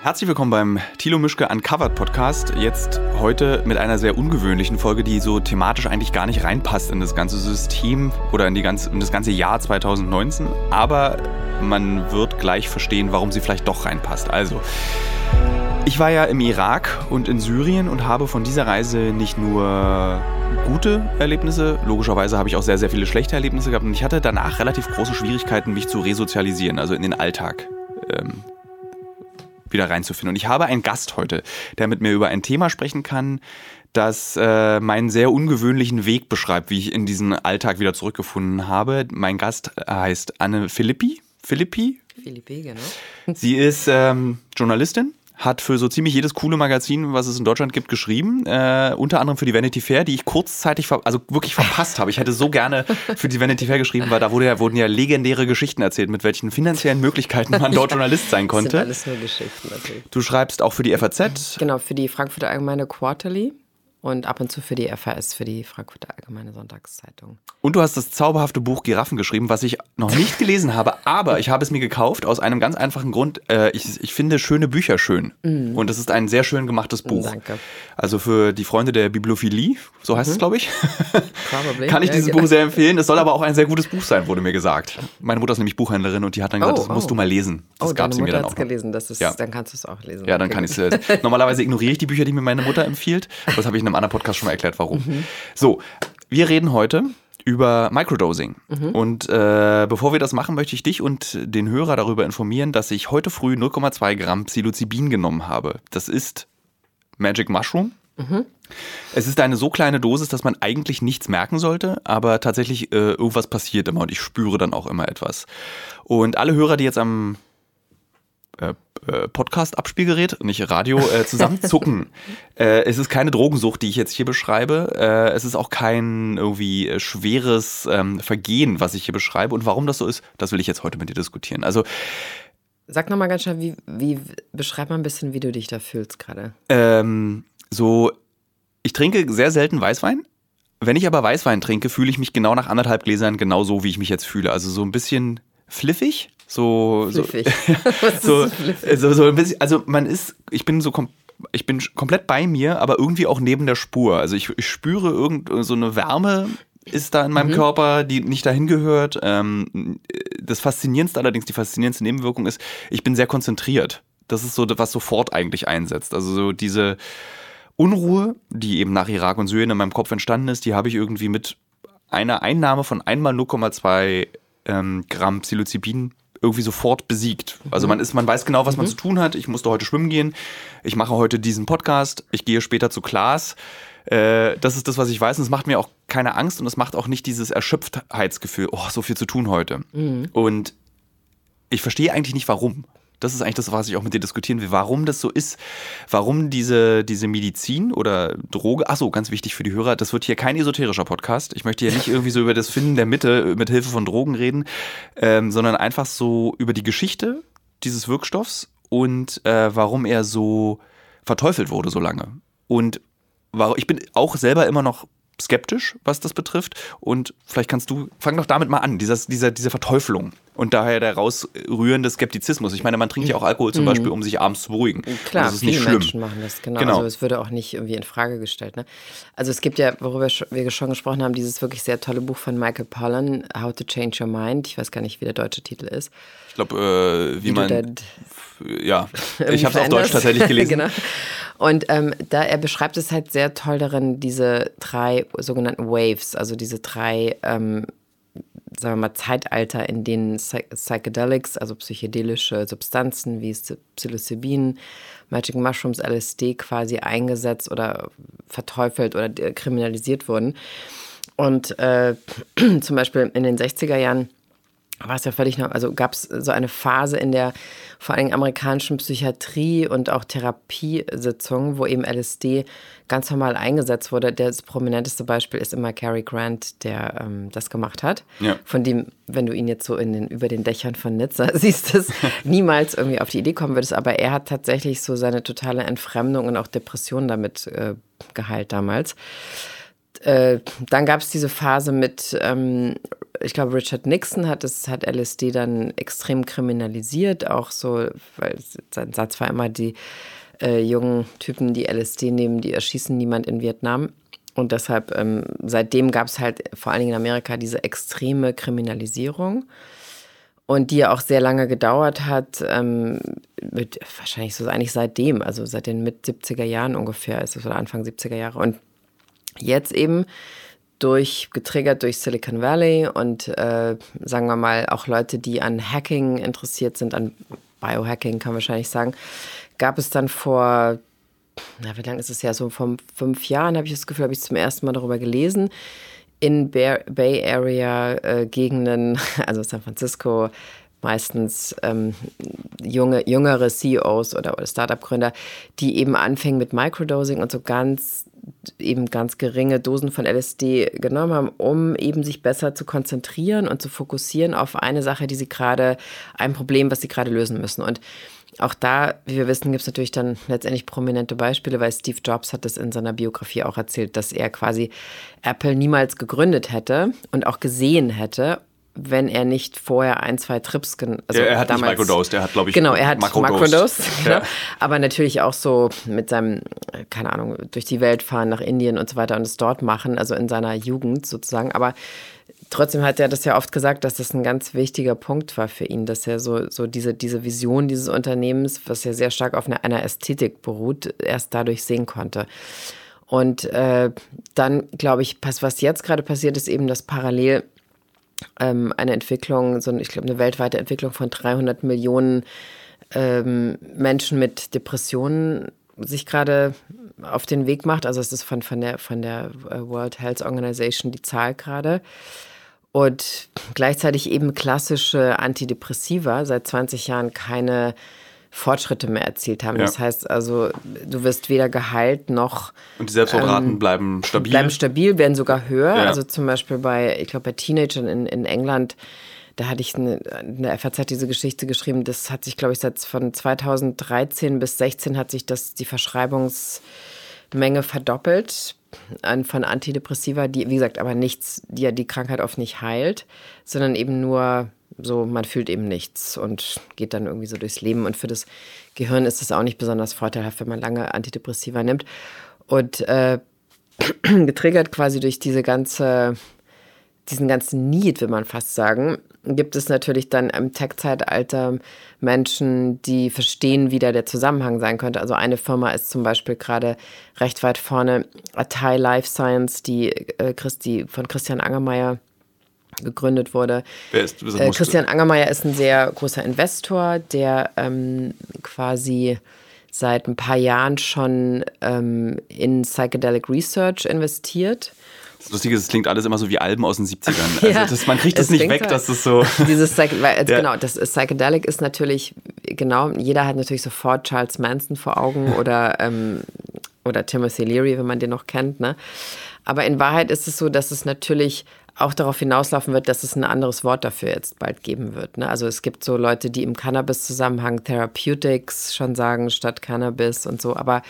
Herzlich willkommen beim Thilo Mischke Uncovered Podcast. Jetzt heute mit einer sehr ungewöhnlichen Folge, die so thematisch eigentlich gar nicht reinpasst in das ganze System oder in, die ganze, in das ganze Jahr 2019. Aber man wird gleich verstehen, warum sie vielleicht doch reinpasst. Also, ich war ja im Irak und in Syrien und habe von dieser Reise nicht nur gute Erlebnisse, logischerweise habe ich auch sehr, sehr viele schlechte Erlebnisse gehabt und ich hatte danach relativ große Schwierigkeiten, mich zu resozialisieren, also in den Alltag. Ähm, wieder reinzufinden. Und ich habe einen Gast heute, der mit mir über ein Thema sprechen kann, das äh, meinen sehr ungewöhnlichen Weg beschreibt, wie ich in diesen Alltag wieder zurückgefunden habe. Mein Gast heißt Anne Philippi. Philippi? Philippi, genau. Sie ist ähm, Journalistin, hat für so ziemlich jedes coole Magazin, was es in Deutschland gibt, geschrieben. Äh, unter anderem für die Vanity Fair, die ich kurzzeitig, also wirklich verpasst habe. Ich hätte so gerne für die Vanity Fair geschrieben, weil da wurde ja, wurden ja legendäre Geschichten erzählt, mit welchen finanziellen Möglichkeiten man dort Journalist sein konnte. Das sind alles nur Geschichten natürlich. Du schreibst auch für die FAZ. Genau, für die Frankfurter Allgemeine Quarterly und ab und zu für die FAS, für die Frankfurter Allgemeine Sonntagszeitung. Und du hast das zauberhafte Buch Giraffen geschrieben, was ich noch nicht gelesen habe, aber ich habe es mir gekauft aus einem ganz einfachen Grund. Äh, ich, ich finde schöne Bücher schön. Mm. Und es ist ein sehr schön gemachtes Buch. Danke. Also für die Freunde der Bibliophilie, so heißt mhm. es, glaube ich, kann ich dieses ja, Buch sehr empfehlen. Es soll aber auch ein sehr gutes Buch sein, wurde mir gesagt. Meine Mutter ist nämlich Buchhändlerin und die hat dann gesagt, oh, das musst oh. du mal lesen. Das oh, gab sie mir dann auch. gelesen. Das ist, ja. Dann kannst du es auch lesen. Ja, dann okay. kann ich es. Normalerweise ignoriere ich die Bücher, die mir meine Mutter empfiehlt. Das habe ich einem anderen Podcast schon mal erklärt, warum. Mhm. So, wir reden heute über Microdosing. Mhm. Und äh, bevor wir das machen, möchte ich dich und den Hörer darüber informieren, dass ich heute früh 0,2 Gramm Psilocybin genommen habe. Das ist Magic Mushroom. Mhm. Es ist eine so kleine Dosis, dass man eigentlich nichts merken sollte, aber tatsächlich äh, irgendwas passiert immer und ich spüre dann auch immer etwas. Und alle Hörer, die jetzt am äh, Podcast-Abspielgerät, nicht Radio, äh, zusammenzucken. äh, es ist keine Drogensucht, die ich jetzt hier beschreibe. Äh, es ist auch kein irgendwie schweres ähm, Vergehen, was ich hier beschreibe. Und warum das so ist, das will ich jetzt heute mit dir diskutieren. Also Sag nochmal ganz schnell, wie, wie beschreib mal ein bisschen, wie du dich da fühlst gerade. Ähm, so, ich trinke sehr selten Weißwein. Wenn ich aber Weißwein trinke, fühle ich mich genau nach anderthalb Gläsern genauso, wie ich mich jetzt fühle. Also so ein bisschen fliffig so, so, so, so, so, ein bisschen, also man ist, ich bin so ich bin komplett bei mir, aber irgendwie auch neben der Spur. Also ich, ich spüre irgend so eine Wärme ist da in meinem mhm. Körper, die nicht dahin gehört. Ähm, das Faszinierendste allerdings, die faszinierendste Nebenwirkung ist, ich bin sehr konzentriert. Das ist so, was sofort eigentlich einsetzt. Also so diese Unruhe, die eben nach Irak und Syrien in meinem Kopf entstanden ist, die habe ich irgendwie mit einer Einnahme von einmal 0,2 ähm, Gramm Psilocybin irgendwie sofort besiegt. Also man ist, man weiß genau, was man mhm. zu tun hat. Ich musste heute schwimmen gehen. Ich mache heute diesen Podcast. Ich gehe später zu Klaas. Äh, das ist das, was ich weiß. Und es macht mir auch keine Angst und es macht auch nicht dieses Erschöpftheitsgefühl. Oh, so viel zu tun heute. Mhm. Und ich verstehe eigentlich nicht, warum. Das ist eigentlich das, was ich auch mit dir diskutieren will, warum das so ist, warum diese, diese Medizin oder Droge, achso, ganz wichtig für die Hörer, das wird hier kein esoterischer Podcast. Ich möchte hier nicht irgendwie so über das Finden der Mitte mit Hilfe von Drogen reden, ähm, sondern einfach so über die Geschichte dieses Wirkstoffs und äh, warum er so verteufelt wurde so lange. Und ich bin auch selber immer noch skeptisch, was das betrifft. Und vielleicht kannst du, fang doch damit mal an, dieses, diese, diese Verteufelung und daher der rausrührende Skeptizismus. Ich meine, man trinkt ja auch Alkohol zum mhm. Beispiel, um sich abends zu beruhigen. Klar, das ist viele nicht schlimm. Menschen machen das, genau. genau. Also es würde auch nicht irgendwie in Frage gestellt. Ne? Also es gibt ja, worüber wir schon gesprochen haben, dieses wirklich sehr tolle Buch von Michael Pollan, How to Change Your Mind. Ich weiß gar nicht, wie der deutsche Titel ist. Ich glaube, äh, wie, wie man... Ja, ich habe es auf Deutsch tatsächlich gelesen. genau. Und ähm, da er beschreibt es halt sehr toll darin, diese drei sogenannten Waves, also diese drei, ähm, sagen wir mal, Zeitalter, in denen Psychedelics, also psychedelische Substanzen wie Psilocybin, Magic Mushrooms, LSD quasi eingesetzt oder verteufelt oder kriminalisiert wurden. Und äh, zum Beispiel in den 60er Jahren war es ja völlig noch, also gab es so eine Phase in der vor allem amerikanischen Psychiatrie und auch Therapiesitzungen, wo eben LSD ganz normal eingesetzt wurde. Das prominenteste Beispiel ist immer Cary Grant, der ähm, das gemacht hat. Ja. Von dem, wenn du ihn jetzt so in den, über den Dächern von Nizza siehst, es niemals irgendwie auf die Idee kommen würdest. Aber er hat tatsächlich so seine totale Entfremdung und auch Depression damit äh, geheilt damals. Äh, dann gab es diese Phase mit ähm, ich glaube, Richard Nixon hat es, hat LSD dann extrem kriminalisiert, auch so, weil sein Satz war immer, die äh, jungen Typen, die LSD nehmen, die erschießen niemand in Vietnam. Und deshalb, ähm, seitdem gab es halt vor allen Dingen in Amerika diese extreme Kriminalisierung und die ja auch sehr lange gedauert hat, ähm, mit, wahrscheinlich so eigentlich seitdem, also seit den mit 70er Jahren ungefähr, ist es oder Anfang 70er Jahre. Und jetzt eben durch, getriggert durch Silicon Valley und äh, sagen wir mal auch Leute, die an Hacking interessiert sind, an Biohacking kann man wahrscheinlich sagen, gab es dann vor na, wie lange ist es ja? So vor fünf Jahren habe ich das Gefühl, habe ich zum ersten Mal darüber gelesen. In Bay Area äh, Gegenden, also San Francisco, meistens ähm, junge, jüngere CEOs oder, oder Startup-Gründer, die eben anfingen mit Microdosing und so ganz eben ganz geringe Dosen von LSD genommen haben, um eben sich besser zu konzentrieren und zu fokussieren auf eine Sache, die sie gerade, ein Problem, was sie gerade lösen müssen. Und auch da, wie wir wissen, gibt es natürlich dann letztendlich prominente Beispiele, weil Steve Jobs hat es in seiner Biografie auch erzählt, dass er quasi Apple niemals gegründet hätte und auch gesehen hätte, wenn er nicht vorher ein, zwei Trips also er, er hat damals, nicht microdosed, er hat, glaube ich, Genau, er hat microdosed, genau. Ja. aber natürlich auch so mit seinem, keine Ahnung, durch die Welt fahren nach Indien und so weiter und es dort machen, also in seiner Jugend sozusagen, aber Trotzdem hat er das ja oft gesagt, dass das ein ganz wichtiger Punkt war für ihn, dass er so, so diese, diese Vision dieses Unternehmens, was ja sehr stark auf einer, einer Ästhetik beruht, erst dadurch sehen konnte. Und äh, dann, glaube ich, was jetzt gerade passiert, ist eben, dass parallel ähm, eine Entwicklung, so ich glaube, eine weltweite Entwicklung von 300 Millionen ähm, Menschen mit Depressionen sich gerade auf den Weg macht. Also es ist von, von, der, von der äh, World Health Organization die Zahl gerade und gleichzeitig eben klassische Antidepressiva seit 20 Jahren keine Fortschritte mehr erzielt haben. Ja. Das heißt also, du wirst weder geheilt noch. Und die Selbstmordraten ähm, bleiben stabil. Bleiben stabil, werden sogar höher. Ja. Also zum Beispiel bei, ich glaube, bei Teenagern in, in England, da hatte ich eine, eine FAZ diese Geschichte geschrieben. Das hat sich, glaube ich, seit von 2013 bis 16 hat sich das die Verschreibungsmenge verdoppelt an, von Antidepressiva, die, wie gesagt, aber nichts, die ja die Krankheit oft nicht heilt, sondern eben nur so, man fühlt eben nichts und geht dann irgendwie so durchs Leben. Und für das Gehirn ist es auch nicht besonders vorteilhaft, wenn man lange Antidepressiva nimmt. Und äh, getriggert quasi durch diese ganze, diesen ganzen Need, will man fast sagen, gibt es natürlich dann im Tech-Zeitalter Menschen, die verstehen, wie da der Zusammenhang sein könnte. Also eine Firma ist zum Beispiel gerade recht weit vorne, Atai Life Science, die, äh, Christi, von Christian Angermeier gegründet wurde. Wer ist, äh, Christian Angermeier ist ein sehr großer Investor, der ähm, quasi seit ein paar Jahren schon ähm, in Psychedelic Research investiert das Lustige ist, es klingt alles immer so wie Alben aus den 70ern. Also das, man kriegt das nicht weg, halt, dass das so. Dieses Psych weil, also ja. Genau, das ist, Psychedelic ist natürlich, genau, jeder hat natürlich sofort Charles Manson vor Augen oder, ähm, oder Timothy Leary, wenn man den noch kennt. Ne? Aber in Wahrheit ist es so, dass es natürlich auch darauf hinauslaufen wird, dass es ein anderes Wort dafür jetzt bald geben wird. Ne? Also es gibt so Leute, die im Cannabis-Zusammenhang Therapeutics schon sagen statt Cannabis und so, aber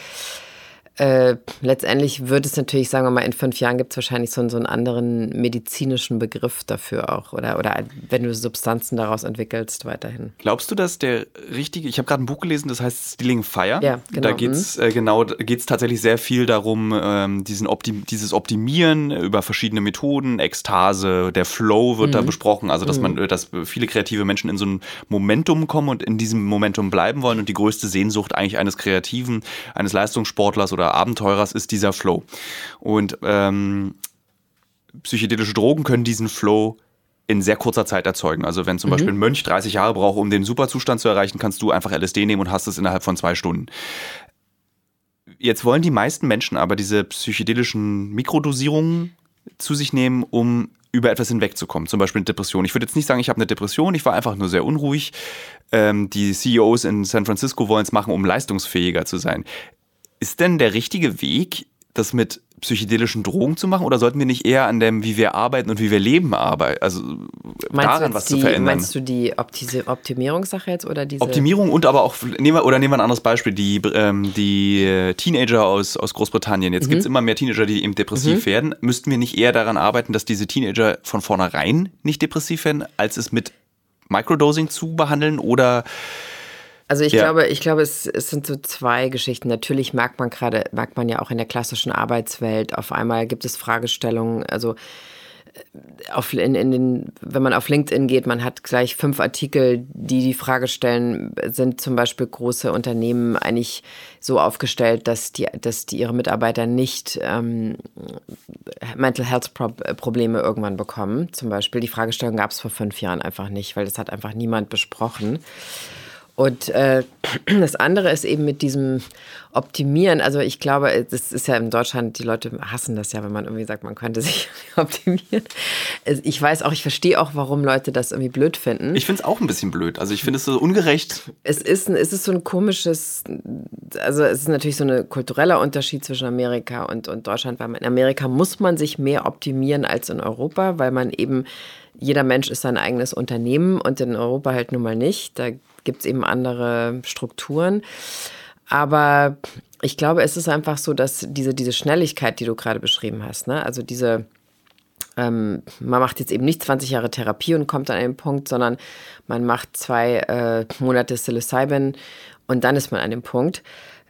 äh, letztendlich wird es natürlich, sagen wir mal, in fünf Jahren gibt es wahrscheinlich so, so, einen anderen medizinischen Begriff dafür auch. Oder, oder wenn du Substanzen daraus entwickelst, weiterhin. Glaubst du, dass der richtige, ich habe gerade ein Buch gelesen, das heißt Stealing Fire. Ja, genau. Da geht es mhm. äh, genau, geht's tatsächlich sehr viel darum, ähm, diesen Optim dieses Optimieren über verschiedene Methoden, Ekstase, der Flow wird mhm. da besprochen. Also, dass mhm. man, dass viele kreative Menschen in so ein Momentum kommen und in diesem Momentum bleiben wollen. Und die größte Sehnsucht eigentlich eines Kreativen, eines Leistungssportlers oder Abenteurers ist dieser Flow. Und ähm, psychedelische Drogen können diesen Flow in sehr kurzer Zeit erzeugen. Also wenn zum mhm. Beispiel ein Mönch 30 Jahre braucht, um den Superzustand zu erreichen, kannst du einfach LSD nehmen und hast es innerhalb von zwei Stunden. Jetzt wollen die meisten Menschen aber diese psychedelischen Mikrodosierungen zu sich nehmen, um über etwas hinwegzukommen, zum Beispiel eine Depression. Ich würde jetzt nicht sagen, ich habe eine Depression, ich war einfach nur sehr unruhig. Ähm, die CEOs in San Francisco wollen es machen, um leistungsfähiger zu sein. Ist denn der richtige Weg, das mit psychedelischen Drogen zu machen oder sollten wir nicht eher an dem, wie wir arbeiten und wie wir leben, arbeiten? Also meinst daran was die, zu verändern. Meinst du die Optimierungssache jetzt oder diese? Optimierung und aber auch, nehmen wir, oder nehmen wir ein anderes Beispiel, die, ähm, die Teenager aus, aus Großbritannien. Jetzt mhm. gibt es immer mehr Teenager, die eben depressiv mhm. werden. Müssten wir nicht eher daran arbeiten, dass diese Teenager von vornherein nicht depressiv werden, als es mit Microdosing zu behandeln oder also ich ja. glaube, ich glaube, es, es sind so zwei Geschichten. Natürlich merkt man gerade, merkt man ja auch in der klassischen Arbeitswelt, auf einmal gibt es Fragestellungen, also äh, auf, in, in den, wenn man auf LinkedIn geht, man hat gleich fünf Artikel, die die Frage stellen, sind zum Beispiel große Unternehmen eigentlich so aufgestellt, dass die, dass die ihre Mitarbeiter nicht ähm, Mental Health Probleme irgendwann bekommen. Zum Beispiel die Fragestellung gab es vor fünf Jahren einfach nicht, weil das hat einfach niemand besprochen. Und äh, das andere ist eben mit diesem Optimieren. Also ich glaube, das ist ja in Deutschland, die Leute hassen das ja, wenn man irgendwie sagt, man könnte sich optimieren. Ich weiß auch, ich verstehe auch, warum Leute das irgendwie blöd finden. Ich finde es auch ein bisschen blöd. Also ich finde es so ungerecht. Es ist, es ist so ein komisches, also es ist natürlich so ein kultureller Unterschied zwischen Amerika und, und Deutschland, weil in Amerika muss man sich mehr optimieren als in Europa, weil man eben jeder Mensch ist sein eigenes Unternehmen und in Europa halt nun mal nicht. Da gibt es eben andere Strukturen. Aber ich glaube, es ist einfach so, dass diese, diese Schnelligkeit, die du gerade beschrieben hast, ne? also diese, ähm, man macht jetzt eben nicht 20 Jahre Therapie und kommt an einen Punkt, sondern man macht zwei äh, Monate Psilocybin und dann ist man an dem Punkt.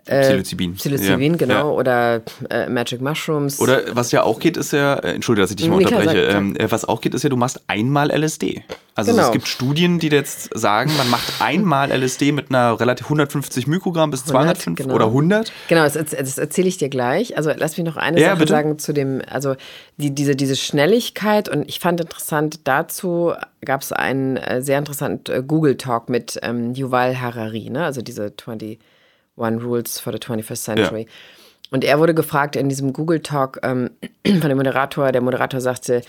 Äh, Psilocybin. Psilocybin, ja. genau. Ja. Oder äh, Magic Mushrooms. Oder was ja auch geht, ist ja, äh, entschuldige, dass ich dich mal unterbreche, ähm, äh, was auch geht, ist ja, du machst einmal LSD. Also genau. es gibt Studien, die jetzt sagen, man macht einmal LSD mit einer relativ 150 Mikrogramm bis 205 genau. oder 100. Genau, das, das erzähle ich dir gleich. Also lass mich noch eine ja, Sache bitte? sagen zu dem, also die, diese, diese Schnelligkeit und ich fand interessant, dazu gab es einen äh, sehr interessanten Google-Talk mit ähm, Yuval Harari, ne? also diese 20 One Rules for the 21st Century. Ja. Und er wurde gefragt in diesem Google Talk ähm, von dem Moderator. Der Moderator sagte,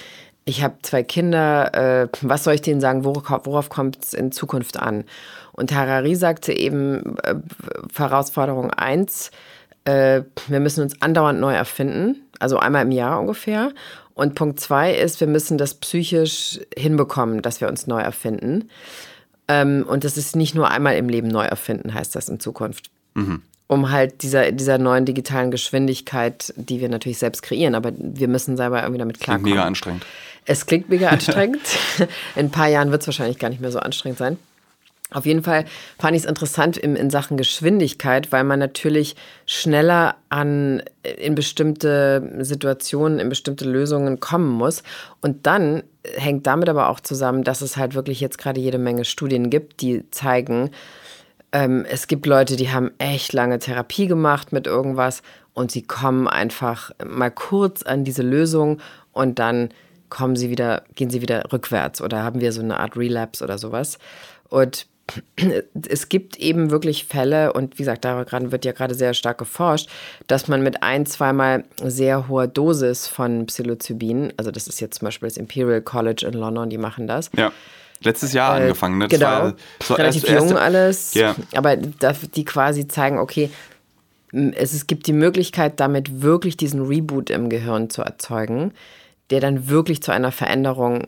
ich habe zwei Kinder, äh, was soll ich denen sagen, worauf, worauf kommt es in Zukunft an? Und Harari sagte eben, äh, Herausforderung 1, äh, wir müssen uns andauernd neu erfinden, also einmal im Jahr ungefähr. Und Punkt 2 ist, wir müssen das psychisch hinbekommen, dass wir uns neu erfinden. Ähm, und das ist nicht nur einmal im Leben neu erfinden, heißt das in Zukunft. Mhm. Um halt dieser, dieser neuen digitalen Geschwindigkeit, die wir natürlich selbst kreieren, aber wir müssen selber irgendwie damit klarkommen. Klingt mega anstrengend. Es klingt mega anstrengend. In ein paar Jahren wird es wahrscheinlich gar nicht mehr so anstrengend sein. Auf jeden Fall fand ich es interessant in, in Sachen Geschwindigkeit, weil man natürlich schneller an in bestimmte Situationen, in bestimmte Lösungen kommen muss. Und dann hängt damit aber auch zusammen, dass es halt wirklich jetzt gerade jede Menge Studien gibt, die zeigen, ähm, es gibt Leute, die haben echt lange Therapie gemacht mit irgendwas und sie kommen einfach mal kurz an diese Lösung und dann kommen sie wieder, gehen sie wieder rückwärts oder haben wir so eine Art Relapse oder sowas. Und es gibt eben wirklich Fälle, und wie gesagt, daran wird ja gerade sehr stark geforscht, dass man mit ein, zweimal sehr hoher Dosis von Psilocybin, also das ist jetzt zum Beispiel das Imperial College in London, die machen das, ja letztes Jahr äh, angefangen. Ne? genau, so relativ erst, jung erste, alles. Yeah. Aber die quasi zeigen, okay, es, es gibt die Möglichkeit, damit wirklich diesen Reboot im Gehirn zu erzeugen, der dann wirklich zu einer Veränderung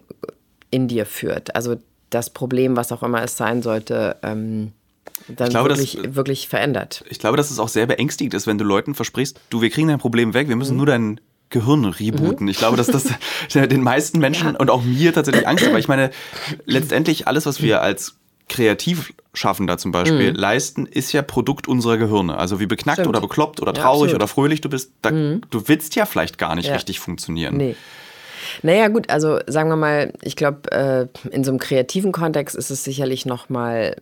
in dir führt. Also das Problem, was auch immer es sein sollte, ähm, dann glaube, wirklich, das, wirklich verändert. Ich glaube, dass es auch sehr beängstigend ist, wenn du Leuten versprichst, du, wir kriegen dein Problem weg, wir müssen mhm. nur dein Gehirn rebooten. Mhm. Ich glaube, dass das den meisten Menschen ja. und auch mir tatsächlich Angst hat, weil ich meine, letztendlich alles, was wir als kreativ schaffen da zum Beispiel, mhm. leisten, ist ja Produkt unserer Gehirne. Also wie beknackt Stimmt. oder bekloppt oder traurig ja, oder fröhlich du bist, da, mhm. du willst ja vielleicht gar nicht ja. richtig funktionieren. Nee. Naja, gut, also sagen wir mal, ich glaube, äh, in so einem kreativen Kontext ist es sicherlich nochmal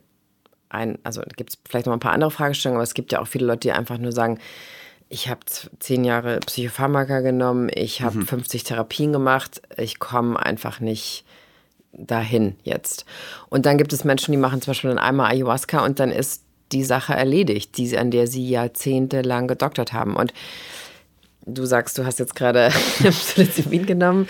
ein, also gibt es vielleicht noch ein paar andere Fragestellungen, aber es gibt ja auch viele Leute, die einfach nur sagen, ich habe zehn Jahre Psychopharmaka genommen, ich habe mhm. 50 Therapien gemacht, ich komme einfach nicht dahin jetzt. Und dann gibt es Menschen, die machen zum Beispiel dann einmal Ayahuasca und dann ist die Sache erledigt, die, an der sie jahrzehntelang gedoktert haben. Und du sagst, du hast jetzt gerade Psilocybin genommen.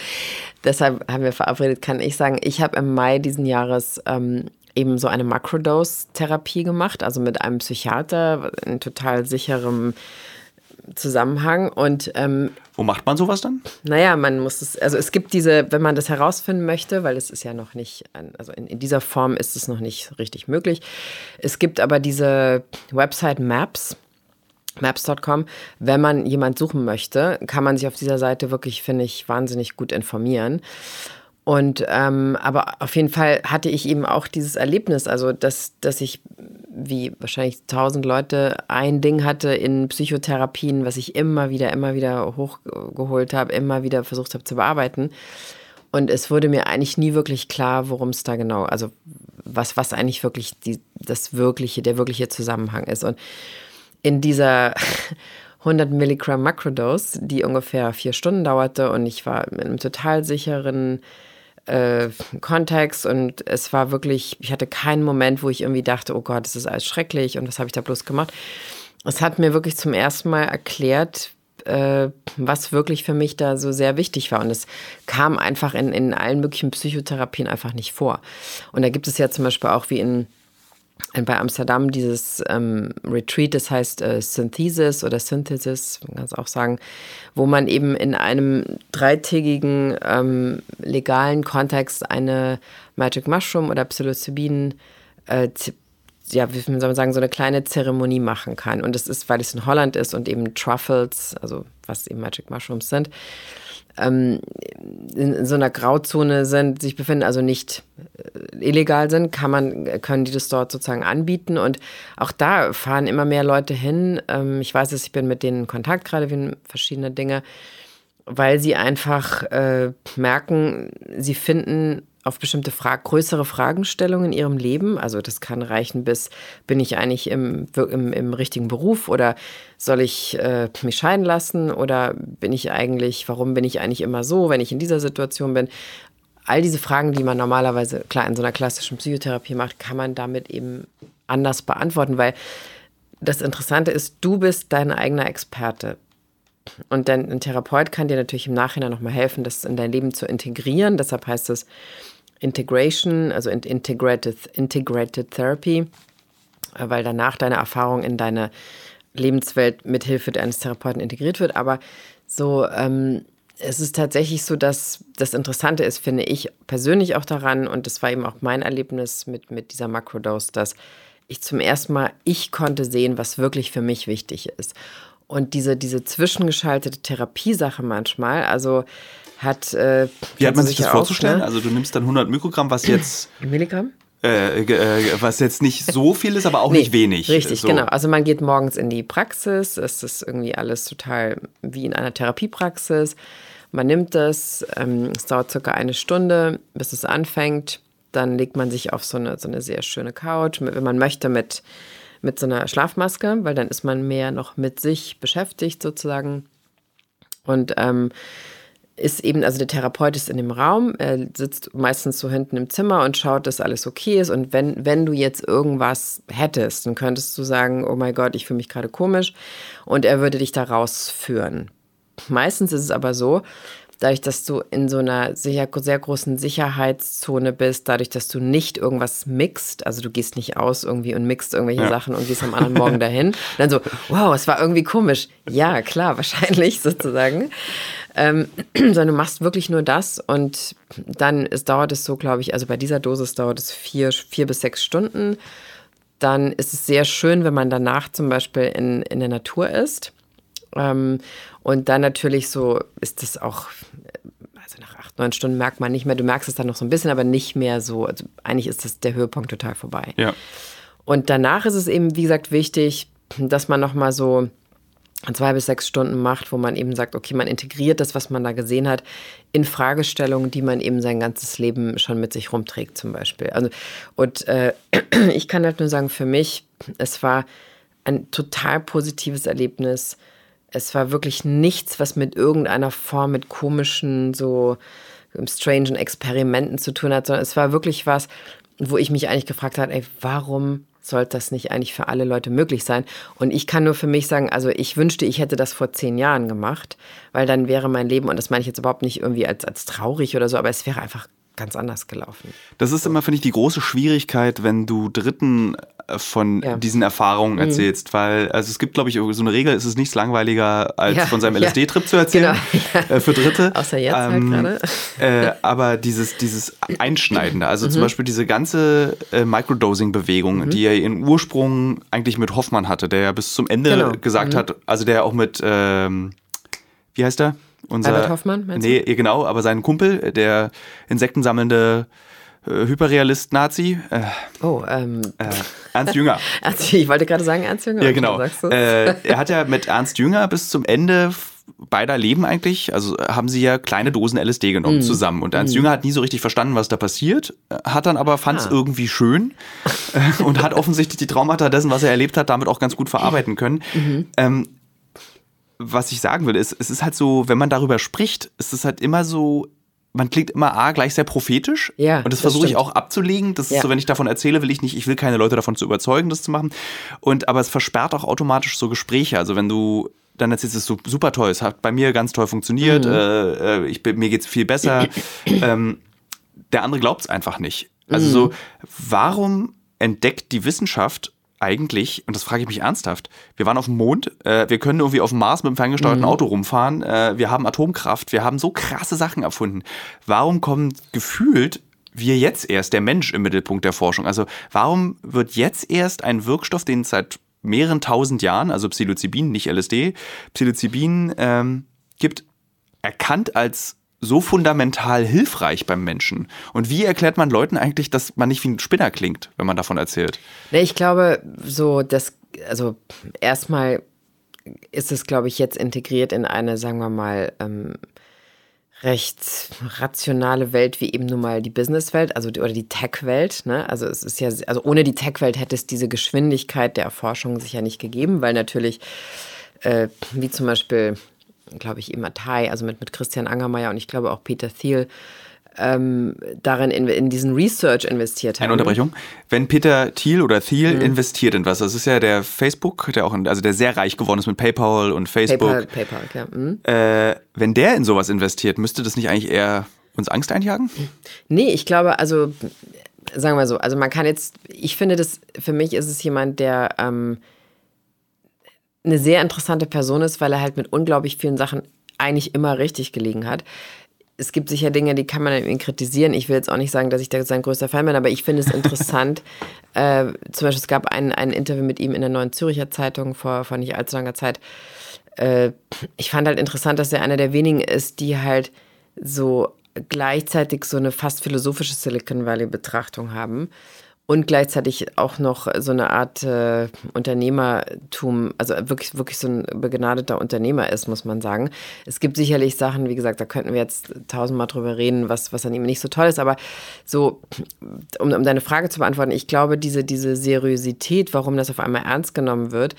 Deshalb haben wir verabredet, kann ich sagen, ich habe im Mai diesen Jahres ähm, eben so eine Makrodose-Therapie gemacht, also mit einem Psychiater in total sicherem Zusammenhang. Und ähm, wo macht man sowas dann? Naja, man muss es, also es gibt diese, wenn man das herausfinden möchte, weil es ist ja noch nicht, also in, in dieser Form ist es noch nicht richtig möglich. Es gibt aber diese Website Maps. Maps.com. Wenn man jemand suchen möchte, kann man sich auf dieser Seite wirklich, finde ich, wahnsinnig gut informieren. Und ähm, aber auf jeden Fall hatte ich eben auch dieses Erlebnis, also dass, dass ich wie wahrscheinlich tausend Leute ein Ding hatte in Psychotherapien, was ich immer wieder, immer wieder hochgeholt habe, immer wieder versucht habe zu bearbeiten. Und es wurde mir eigentlich nie wirklich klar, worum es da genau, also was, was eigentlich wirklich die, das wirkliche, der wirkliche Zusammenhang ist. Und in dieser 100 Milligramm Macrodose, die ungefähr vier Stunden dauerte und ich war in einem total sicheren äh, Kontext und es war wirklich, ich hatte keinen Moment, wo ich irgendwie dachte, oh Gott, das ist alles schrecklich und was habe ich da bloß gemacht. Es hat mir wirklich zum ersten Mal erklärt, äh, was wirklich für mich da so sehr wichtig war. Und es kam einfach in, in allen möglichen Psychotherapien einfach nicht vor. Und da gibt es ja zum Beispiel auch wie in bei Amsterdam dieses ähm, Retreat, das heißt äh, Synthesis oder Synthesis, man kann es auch sagen, wo man eben in einem dreitägigen ähm, legalen Kontext eine Magic Mushroom oder Psilocybin, äh, ja, wie soll man sagen, so eine kleine Zeremonie machen kann. Und das ist, weil es in Holland ist und eben Truffles, also was eben Magic Mushrooms sind, ähm, in, so einer Grauzone sind, sich befinden, also nicht äh, illegal sind, kann man, können die das dort sozusagen anbieten. Und auch da fahren immer mehr Leute hin. Ähm, ich weiß es, ich bin mit denen in Kontakt, gerade wegen verschiedener Dinge, weil sie einfach äh, merken, sie finden auf bestimmte Frage, größere Fragestellungen in ihrem Leben. Also das kann reichen bis, bin ich eigentlich im, im, im richtigen Beruf oder soll ich äh, mich scheiden lassen oder bin ich eigentlich, warum bin ich eigentlich immer so, wenn ich in dieser Situation bin? All diese Fragen, die man normalerweise klar in so einer klassischen Psychotherapie macht, kann man damit eben anders beantworten, weil das Interessante ist, du bist dein eigener Experte. Und dein ein Therapeut kann dir natürlich im Nachhinein nochmal helfen, das in dein Leben zu integrieren. Deshalb heißt es Integration, also Integrated, Integrated Therapy, weil danach deine Erfahrung in deine Lebenswelt mithilfe eines Therapeuten integriert wird. Aber so, ähm, es ist tatsächlich so, dass das Interessante ist, finde ich persönlich auch daran, und das war eben auch mein Erlebnis mit, mit dieser Makrodose, dass ich zum ersten Mal, ich konnte sehen, was wirklich für mich wichtig ist. Und diese, diese zwischengeschaltete Therapiesache manchmal, also hat. Äh, Wie hat man sich das vorzustellen? Ne? Also du nimmst dann 100 Mikrogramm, was jetzt. Milligramm? Äh, äh, was jetzt nicht so viel ist, aber auch nee, nicht wenig. Richtig, so. genau. Also man geht morgens in die Praxis, es ist irgendwie alles total wie in einer Therapiepraxis. Man nimmt das, ähm, es dauert circa eine Stunde, bis es anfängt. Dann legt man sich auf so eine, so eine sehr schöne Couch, wenn man möchte, mit mit so einer Schlafmaske, weil dann ist man mehr noch mit sich beschäftigt sozusagen. Und ähm, ist eben, also der Therapeut ist in dem Raum, er sitzt meistens so hinten im Zimmer und schaut, dass alles okay ist. Und wenn, wenn du jetzt irgendwas hättest, dann könntest du sagen, oh mein Gott, ich fühle mich gerade komisch. Und er würde dich da rausführen. Meistens ist es aber so, dadurch, dass du in so einer sehr, sehr großen Sicherheitszone bist, dadurch, dass du nicht irgendwas mixt, also du gehst nicht aus irgendwie und mixt irgendwelche ja. Sachen und gehst am anderen Morgen dahin. Und dann so, wow, es war irgendwie komisch. Ja, klar, wahrscheinlich sozusagen. Ähm, sondern du machst wirklich nur das und dann es dauert es so, glaube ich, also bei dieser Dosis dauert es vier, vier bis sechs Stunden. Dann ist es sehr schön, wenn man danach zum Beispiel in, in der Natur ist. Ähm, und dann natürlich so ist das auch, also nach acht, neun Stunden merkt man nicht mehr, du merkst es dann noch so ein bisschen, aber nicht mehr so. Also eigentlich ist das der Höhepunkt total vorbei. Ja. Und danach ist es eben, wie gesagt, wichtig, dass man nochmal so zwei bis sechs Stunden macht, wo man eben sagt, okay, man integriert das, was man da gesehen hat, in Fragestellungen, die man eben sein ganzes Leben schon mit sich rumträgt, zum Beispiel. Also, und äh, ich kann halt nur sagen, für mich, es war ein total positives Erlebnis, es war wirklich nichts, was mit irgendeiner Form mit komischen, so strangen Experimenten zu tun hat, sondern es war wirklich was, wo ich mich eigentlich gefragt habe, ey, warum sollte das nicht eigentlich für alle Leute möglich sein? Und ich kann nur für mich sagen, also ich wünschte, ich hätte das vor zehn Jahren gemacht, weil dann wäre mein Leben, und das meine ich jetzt überhaupt nicht irgendwie als, als traurig oder so, aber es wäre einfach ganz anders gelaufen. Das ist immer, finde ich, die große Schwierigkeit, wenn du Dritten äh, von ja. diesen Erfahrungen mhm. erzählst, weil also es gibt, glaube ich, so eine Regel, es ist nichts langweiliger, als ja, von seinem LSD-Trip zu erzählen genau. äh, für Dritte. Außer jetzt halt ähm, halt gerade. Äh, aber dieses, dieses Einschneidende, also mhm. zum Beispiel diese ganze äh, Microdosing-Bewegung, mhm. die ja ihren Ursprung eigentlich mit Hoffmann hatte, der ja bis zum Ende genau. gesagt mhm. hat, also der auch mit, ähm, wie heißt der? Unser, Albert Hoffmann, meinst nee, du? genau, aber sein Kumpel, der insektensammelnde äh, Hyperrealist Nazi. Äh, oh, ähm. Äh, Ernst Jünger. ich wollte gerade sagen Ernst Jünger. Ja, genau. Äh, er hat ja mit Ernst Jünger bis zum Ende beider Leben eigentlich, also haben sie ja kleine Dosen LSD genommen mm. zusammen. Und Ernst mm. Jünger hat nie so richtig verstanden, was da passiert, hat dann aber fand es ah. irgendwie schön äh, und hat offensichtlich die Traumata dessen, was er erlebt hat, damit auch ganz gut verarbeiten können. Mhm. Ähm, was ich sagen will, ist, es ist halt so, wenn man darüber spricht, ist es halt immer so, man klingt immer A, gleich sehr prophetisch. Ja, und das, versuche ich auch abzulegen. Das ja. ist so, wenn ich davon erzähle, will ich nicht, ich will keine Leute davon zu überzeugen, das zu machen. Und aber es versperrt auch automatisch so Gespräche. Also wenn du dann erzählst, es ist so super toll, es hat bei mir ganz toll funktioniert, mhm. äh, äh ich, mir geht's viel besser. ähm, der andere glaubt es einfach nicht. Also mhm. so, warum entdeckt die Wissenschaft eigentlich, und das frage ich mich ernsthaft, wir waren auf dem Mond, äh, wir können irgendwie auf dem Mars mit einem ferngesteuerten mhm. Auto rumfahren, äh, wir haben Atomkraft, wir haben so krasse Sachen erfunden. Warum kommt gefühlt wir jetzt erst, der Mensch im Mittelpunkt der Forschung? Also warum wird jetzt erst ein Wirkstoff, den es seit mehreren tausend Jahren, also Psilocybin, nicht LSD, Psilocybin ähm, gibt, erkannt als so fundamental hilfreich beim Menschen? Und wie erklärt man Leuten eigentlich, dass man nicht wie ein Spinner klingt, wenn man davon erzählt? Ich glaube, so das, also erstmal ist es, glaube ich, jetzt integriert in eine, sagen wir mal, ähm, recht rationale Welt wie eben nun mal die Businesswelt, also die, oder die Tech-Welt. Ne? Also es ist ja, also ohne die Tech-Welt hätte es diese Geschwindigkeit der Erforschung sicher nicht gegeben, weil natürlich, äh, wie zum Beispiel glaube ich, immer Tai, also mit, mit Christian Angermeier und ich glaube auch Peter Thiel, ähm, darin in, in, diesen Research investiert haben. Eine Unterbrechung. Wenn Peter Thiel oder Thiel mhm. investiert in was, das ist ja der Facebook, der auch, in, also der sehr reich geworden ist mit PayPal und Facebook. PayPal, PayPal ja. Mhm. Äh, wenn der in sowas investiert, müsste das nicht eigentlich eher uns Angst einjagen? Nee, ich glaube, also sagen wir so, also man kann jetzt, ich finde das, für mich ist es jemand, der ähm, eine sehr interessante Person ist, weil er halt mit unglaublich vielen Sachen eigentlich immer richtig gelegen hat. Es gibt sicher Dinge, die kann man an ihm kritisieren. Ich will jetzt auch nicht sagen, dass ich da sein größter Fan bin, aber ich finde es interessant. äh, zum Beispiel, es gab ein, ein Interview mit ihm in der Neuen Züricher Zeitung vor, vor nicht allzu langer Zeit. Äh, ich fand halt interessant, dass er einer der wenigen ist, die halt so gleichzeitig so eine fast philosophische Silicon Valley-Betrachtung haben und gleichzeitig auch noch so eine Art äh, Unternehmertum, also wirklich, wirklich so ein begnadeter Unternehmer ist, muss man sagen. Es gibt sicherlich Sachen, wie gesagt, da könnten wir jetzt tausendmal drüber reden, was, was an ihm nicht so toll ist, aber so, um, um deine Frage zu beantworten, ich glaube, diese, diese Seriosität, warum das auf einmal ernst genommen wird,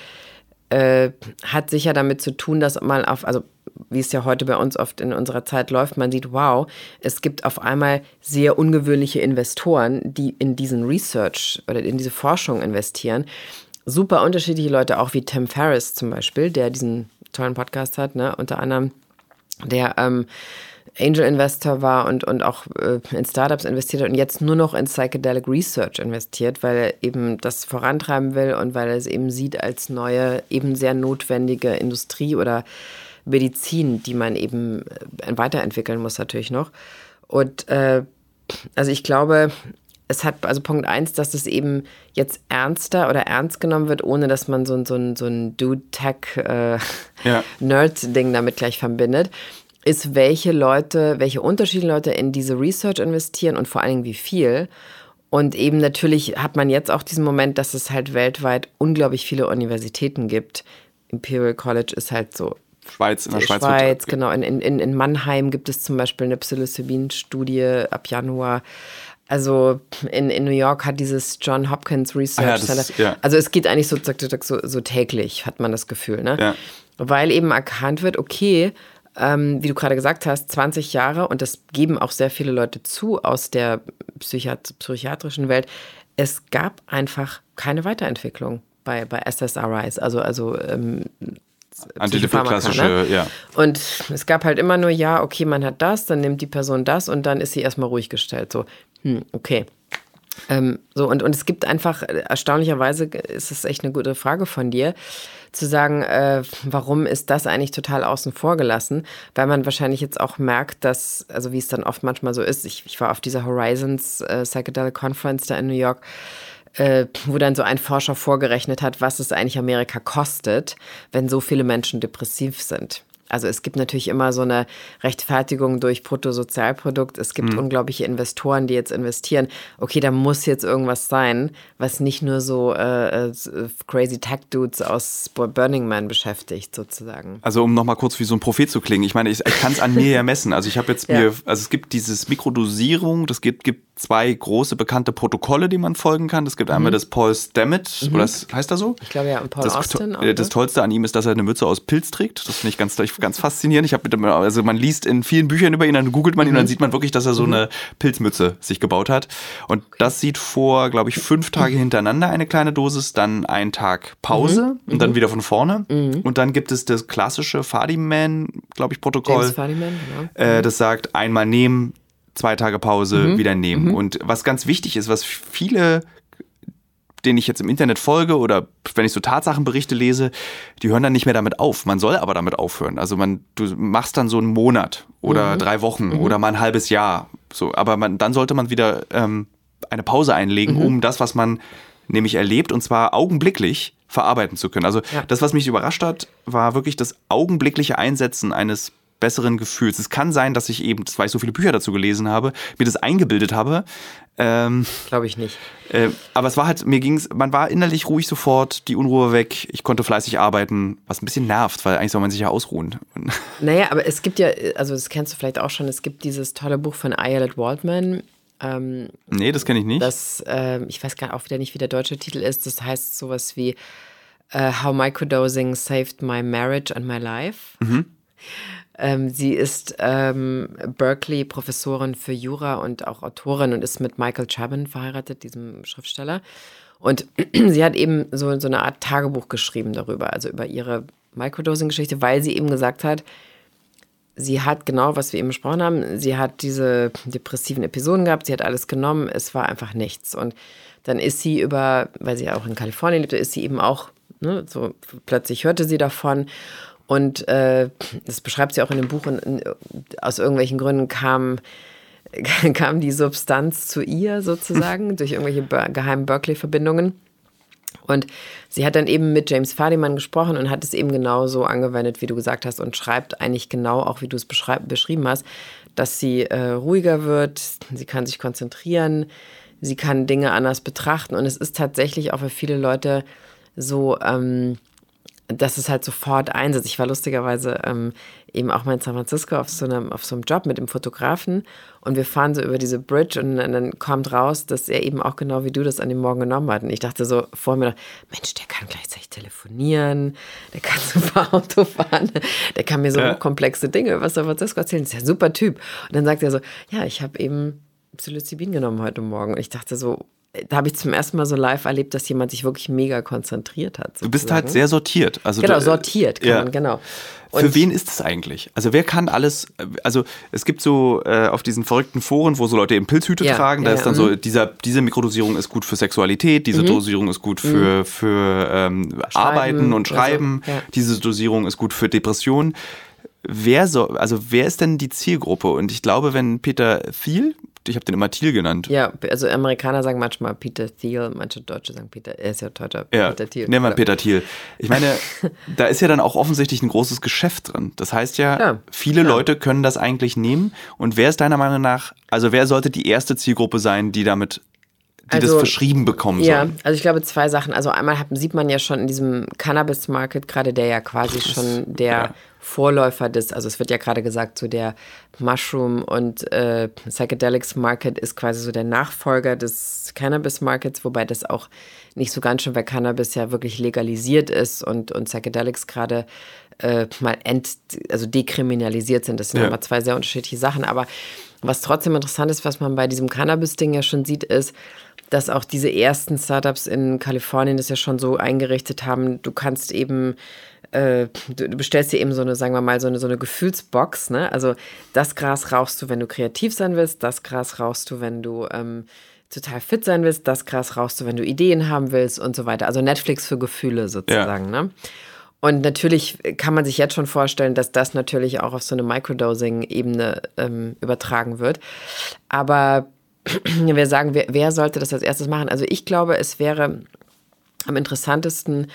äh, hat sicher damit zu tun, dass man auf, also wie es ja heute bei uns oft in unserer Zeit läuft, man sieht, wow, es gibt auf einmal sehr ungewöhnliche Investoren, die in diesen Research oder in diese Forschung investieren. Super unterschiedliche Leute, auch wie Tim Ferriss zum Beispiel, der diesen tollen Podcast hat, ne? unter anderem, der ähm, Angel Investor war und, und auch äh, in Startups investiert hat und jetzt nur noch in Psychedelic Research investiert, weil er eben das vorantreiben will und weil er es eben sieht als neue, eben sehr notwendige Industrie oder Medizin, die man eben äh, weiterentwickeln muss natürlich noch. Und äh, also ich glaube, es hat, also Punkt eins, dass es eben jetzt ernster oder ernst genommen wird, ohne dass man so, so, so ein Dude-Tech-Nerd-Ding äh, ja. damit gleich verbindet, ist, welche Leute, welche unterschiedlichen Leute in diese Research investieren und vor allen Dingen wie viel. Und eben natürlich hat man jetzt auch diesen Moment, dass es halt weltweit unglaublich viele Universitäten gibt. Imperial College ist halt so Schweiz, in der Schweiz. Schweiz, genau. In, in, in Mannheim gibt es zum Beispiel eine Psilocybin-Studie ab Januar. Also in, in New York hat dieses John Hopkins Research ah, ja, Center. Ja. Also es geht eigentlich so, so, so täglich, hat man das Gefühl, ne? Ja. Weil eben erkannt wird, okay, ähm, wie du gerade gesagt hast, 20 Jahre, und das geben auch sehr viele Leute zu aus der Psychiat psychiatrischen Welt, es gab einfach keine Weiterentwicklung bei, bei SSRIs. Also, also ähm, Antidepressive, ne? ja. Und es gab halt immer nur, ja, okay, man hat das, dann nimmt die Person das und dann ist sie erstmal ruhig gestellt. So, hm, okay. Ähm, so, und, und es gibt einfach, erstaunlicherweise ist es echt eine gute Frage von dir, zu sagen, äh, warum ist das eigentlich total außen vor gelassen? Weil man wahrscheinlich jetzt auch merkt, dass, also wie es dann oft manchmal so ist, ich, ich war auf dieser Horizons äh, Psychedelic Conference da in New York, äh, wo dann so ein Forscher vorgerechnet hat, was es eigentlich Amerika kostet, wenn so viele Menschen depressiv sind. Also es gibt natürlich immer so eine Rechtfertigung durch Bruttosozialprodukt. Es gibt mhm. unglaubliche Investoren, die jetzt investieren. Okay, da muss jetzt irgendwas sein, was nicht nur so äh, äh crazy Tech Dudes aus Burning Man beschäftigt, sozusagen. Also um nochmal kurz wie so ein Prophet zu klingen. Ich meine, ich, ich kann es an mir ja messen. Also ich habe jetzt ja. mir, also es gibt dieses Mikrodosierung, das gibt, gibt zwei große bekannte Protokolle, die man folgen kann. Es gibt mhm. einmal das Paul Stammet, mhm. oder das heißt er so? Ich glaube ja, und Paul das, Austin. Auch, das Tollste an ihm ist, dass er eine Mütze aus Pilz trägt. Das finde ich ganz, ganz faszinierend. Ich habe also man liest in vielen Büchern über ihn, dann googelt man ihn mhm. und dann mhm. sieht man wirklich, dass er so mhm. eine Pilzmütze sich gebaut hat. Und das sieht vor, glaube ich, fünf Tage hintereinander eine kleine Dosis, dann einen Tag Pause mhm. und dann wieder von vorne. Und dann gibt es das klassische Fadiman, glaube ich, Protokoll. James Fadiman, genau. Äh, das sagt, einmal nehmen, zwei Tage Pause mhm. wieder nehmen. Mhm. Und was ganz wichtig ist, was viele denen ich jetzt im Internet folge oder wenn ich so Tatsachenberichte lese, die hören dann nicht mehr damit auf. Man soll aber damit aufhören. Also man, du machst dann so einen Monat oder mhm. drei Wochen mhm. oder mal ein halbes Jahr. So, aber man, dann sollte man wieder ähm, eine Pause einlegen, mhm. um das, was man nämlich erlebt, und zwar augenblicklich verarbeiten zu können. Also ja. das, was mich überrascht hat, war wirklich das augenblickliche Einsetzen eines besseren Gefühls. Es kann sein, dass ich eben, weil ich so viele Bücher dazu gelesen habe, mir das eingebildet habe. Ähm, Glaube ich nicht. Äh, aber es war halt, mir ging's, man war innerlich ruhig sofort, die Unruhe weg, ich konnte fleißig arbeiten, was ein bisschen nervt, weil eigentlich soll man sich ja ausruhen. Naja, aber es gibt ja, also das kennst du vielleicht auch schon, es gibt dieses tolle Buch von Ayelet Waldman. Ähm, nee, das kenne ich nicht. Das, äh, ich weiß gar nicht, auch wieder nicht, wie der deutsche Titel ist. Das heißt sowas wie uh, How Microdosing Saved My Marriage and My Life. Mhm. Ähm, sie ist ähm, Berkeley-Professorin für Jura und auch Autorin und ist mit Michael Chabin verheiratet, diesem Schriftsteller. Und sie hat eben so, so eine Art Tagebuch geschrieben darüber, also über ihre Microdosing-Geschichte, weil sie eben gesagt hat, sie hat genau, was wir eben besprochen haben, sie hat diese depressiven Episoden gehabt, sie hat alles genommen, es war einfach nichts. Und dann ist sie über, weil sie auch in Kalifornien lebte, ist sie eben auch, ne, so plötzlich hörte sie davon und äh, das beschreibt sie auch in dem Buch. Und aus irgendwelchen Gründen kam, kam die Substanz zu ihr sozusagen durch irgendwelche geheimen Berkeley-Verbindungen. Und sie hat dann eben mit James Fadiman gesprochen und hat es eben genau so angewendet, wie du gesagt hast, und schreibt eigentlich genau auch, wie du es beschrieben hast, dass sie äh, ruhiger wird, sie kann sich konzentrieren, sie kann Dinge anders betrachten. Und es ist tatsächlich auch für viele Leute so, ähm, dass es halt sofort einsetzt. Ich war lustigerweise ähm, eben auch mal in San Francisco auf so, einem, auf so einem Job mit dem Fotografen und wir fahren so über diese Bridge und dann kommt raus, dass er eben auch genau wie du das an dem Morgen genommen hat. Und ich dachte so vor mir, Mensch, der kann gleichzeitig telefonieren, der kann super Auto fahren, der kann mir so ja. komplexe Dinge über San Francisco erzählen. Das ist ja ein super Typ. Und dann sagt er so, ja, ich habe eben Psilocybin genommen heute Morgen. Und ich dachte so, da habe ich zum ersten Mal so live erlebt, dass jemand sich wirklich mega konzentriert hat. Sozusagen. Du bist halt sehr sortiert. Also genau, du, sortiert, kann ja. man, genau. Und Für wen ist es eigentlich? Also wer kann alles, also es gibt so äh, auf diesen verrückten Foren, wo so Leute eben Pilzhüte ja, tragen, da ja, ist dann so, mhm. dieser, diese Mikrodosierung ist gut für Sexualität, diese mhm. Dosierung ist gut für, mhm. für ähm, Arbeiten und Schreiben, so, diese Dosierung ist gut für Depressionen wer so, also wer ist denn die Zielgruppe? Und ich glaube, wenn Peter Thiel, ich habe den immer Thiel genannt. Ja, also Amerikaner sagen manchmal Peter Thiel, manche Deutsche sagen Peter, er ist ja Deutscher, ja, Peter Thiel. Nehmen wir Peter Thiel. Ich meine, da ist ja dann auch offensichtlich ein großes Geschäft drin. Das heißt ja, ja viele klar. Leute können das eigentlich nehmen. Und wer ist deiner Meinung nach, also wer sollte die erste Zielgruppe sein, die damit die also, das verschrieben bekommen ja, sollen. Ja, also ich glaube zwei Sachen. Also einmal sieht man ja schon in diesem Cannabis-Market, gerade der ja quasi schon der ja. Vorläufer des, also es wird ja gerade gesagt, so der Mushroom und äh, Psychedelics Market ist quasi so der Nachfolger des Cannabis Markets, wobei das auch nicht so ganz schön, weil Cannabis ja wirklich legalisiert ist und, und Psychedelics gerade äh, mal ent, also dekriminalisiert sind. Das sind ja. immer zwei sehr unterschiedliche Sachen. Aber was trotzdem interessant ist, was man bei diesem Cannabis-Ding ja schon sieht, ist, dass auch diese ersten Startups in Kalifornien das ja schon so eingerichtet haben, du kannst eben äh, du, du, bestellst dir eben so eine, sagen wir mal, so eine, so eine Gefühlsbox, ne? Also das Gras rauchst du, wenn du kreativ sein willst, das Gras rauchst du, wenn du ähm, total fit sein willst, das Gras rauchst du, wenn du Ideen haben willst und so weiter. Also Netflix für Gefühle sozusagen, ja. ne? Und natürlich kann man sich jetzt schon vorstellen, dass das natürlich auch auf so eine Microdosing-Ebene ähm, übertragen wird. Aber wir sagen, wer, wer sollte das als erstes machen? Also ich glaube, es wäre am interessantesten,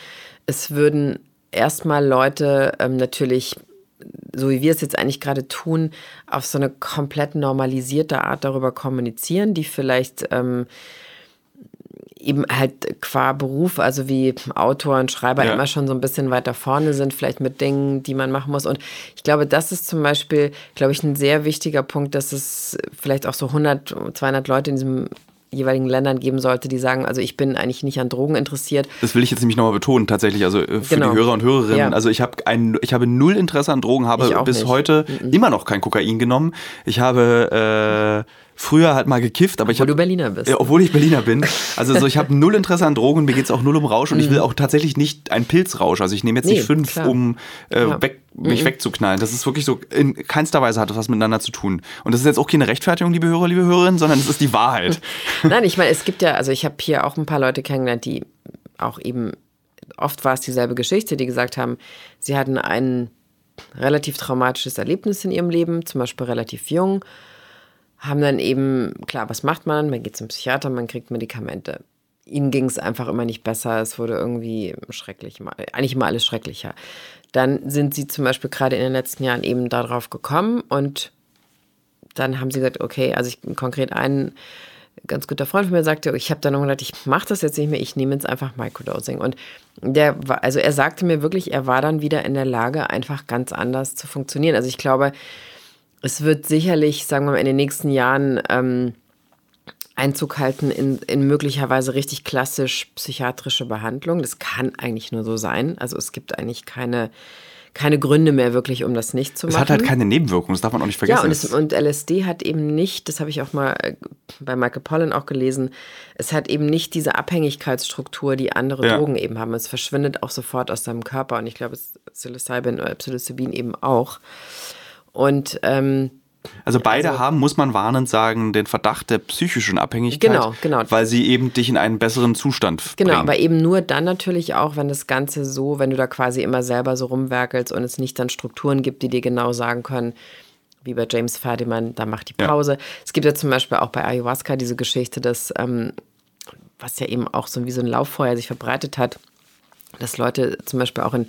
es würden erstmal Leute ähm, natürlich, so wie wir es jetzt eigentlich gerade tun, auf so eine komplett normalisierte Art darüber kommunizieren, die vielleicht ähm, eben halt qua Beruf, also wie Autor und Schreiber ja. immer schon so ein bisschen weiter vorne sind, vielleicht mit Dingen, die man machen muss. Und ich glaube, das ist zum Beispiel, glaube ich, ein sehr wichtiger Punkt, dass es vielleicht auch so 100, 200 Leute in diesem jeweiligen Ländern geben sollte, die sagen, also ich bin eigentlich nicht an Drogen interessiert. Das will ich jetzt nämlich nochmal betonen, tatsächlich, also äh, für genau. die Hörer und Hörerinnen. Ja. Also ich habe ein, ich habe null Interesse an Drogen, habe bis nicht. heute mhm. immer noch kein Kokain genommen. Ich habe äh, früher halt mal gekifft, aber obwohl ich habe. du Berliner bist. Ja, obwohl ich Berliner bin. Also so, ich habe null Interesse an Drogen, mir geht es auch null um Rausch und ich will mhm. auch tatsächlich nicht einen Pilzrausch. Also ich nehme jetzt nee, nicht fünf, klar. um äh, weg, mich mhm. wegzuknallen. Das ist wirklich so, in keinster Weise hat das was miteinander zu tun. Und das ist jetzt auch keine Rechtfertigung, liebe Hörer, liebe Hörerinnen, sondern es ist die Wahrheit. Nein, ich meine, es gibt ja, also ich habe hier auch ein paar Leute kennengelernt, die auch eben, oft war es dieselbe Geschichte, die gesagt haben, sie hatten ein relativ traumatisches Erlebnis in ihrem Leben, zum Beispiel relativ jung haben dann eben, klar, was macht man? Man geht zum Psychiater, man kriegt Medikamente. Ihnen ging es einfach immer nicht besser, es wurde irgendwie schrecklich, eigentlich immer alles schrecklicher. Dann sind sie zum Beispiel gerade in den letzten Jahren eben darauf gekommen und dann haben sie gesagt, okay, also ich konkret einen ganz guter Freund von mir sagte, ich habe dann gedacht, ich mache das jetzt nicht mehr, ich nehme jetzt einfach Microdosing. Und der war, also er sagte mir wirklich, er war dann wieder in der Lage, einfach ganz anders zu funktionieren. Also ich glaube, es wird sicherlich, sagen wir mal, in den nächsten Jahren ähm, Einzug halten in, in möglicherweise richtig klassisch psychiatrische Behandlung. Das kann eigentlich nur so sein. Also es gibt eigentlich keine, keine Gründe mehr wirklich, um das nicht zu machen. Es hat halt keine Nebenwirkungen, das darf man auch nicht vergessen. Ja, und, es, und LSD hat eben nicht, das habe ich auch mal äh, bei Michael Pollan auch gelesen, es hat eben nicht diese Abhängigkeitsstruktur, die andere ja. Drogen eben haben. Es verschwindet auch sofort aus deinem Körper und ich glaube, Psilocybin oder Psilocybin eben auch. Und ähm, also beide also, haben, muss man warnend sagen, den Verdacht der psychischen Abhängigkeit. Genau, genau. Weil sie eben dich in einen besseren Zustand Genau, bringen. aber eben nur dann natürlich auch, wenn das Ganze so, wenn du da quasi immer selber so rumwerkelst und es nicht dann Strukturen gibt, die dir genau sagen können, wie bei James Fadiman, da macht die Pause. Ja. Es gibt ja zum Beispiel auch bei Ayahuasca diese Geschichte, dass, ähm, was ja eben auch so wie so ein Lauffeuer sich verbreitet hat, dass Leute zum Beispiel auch in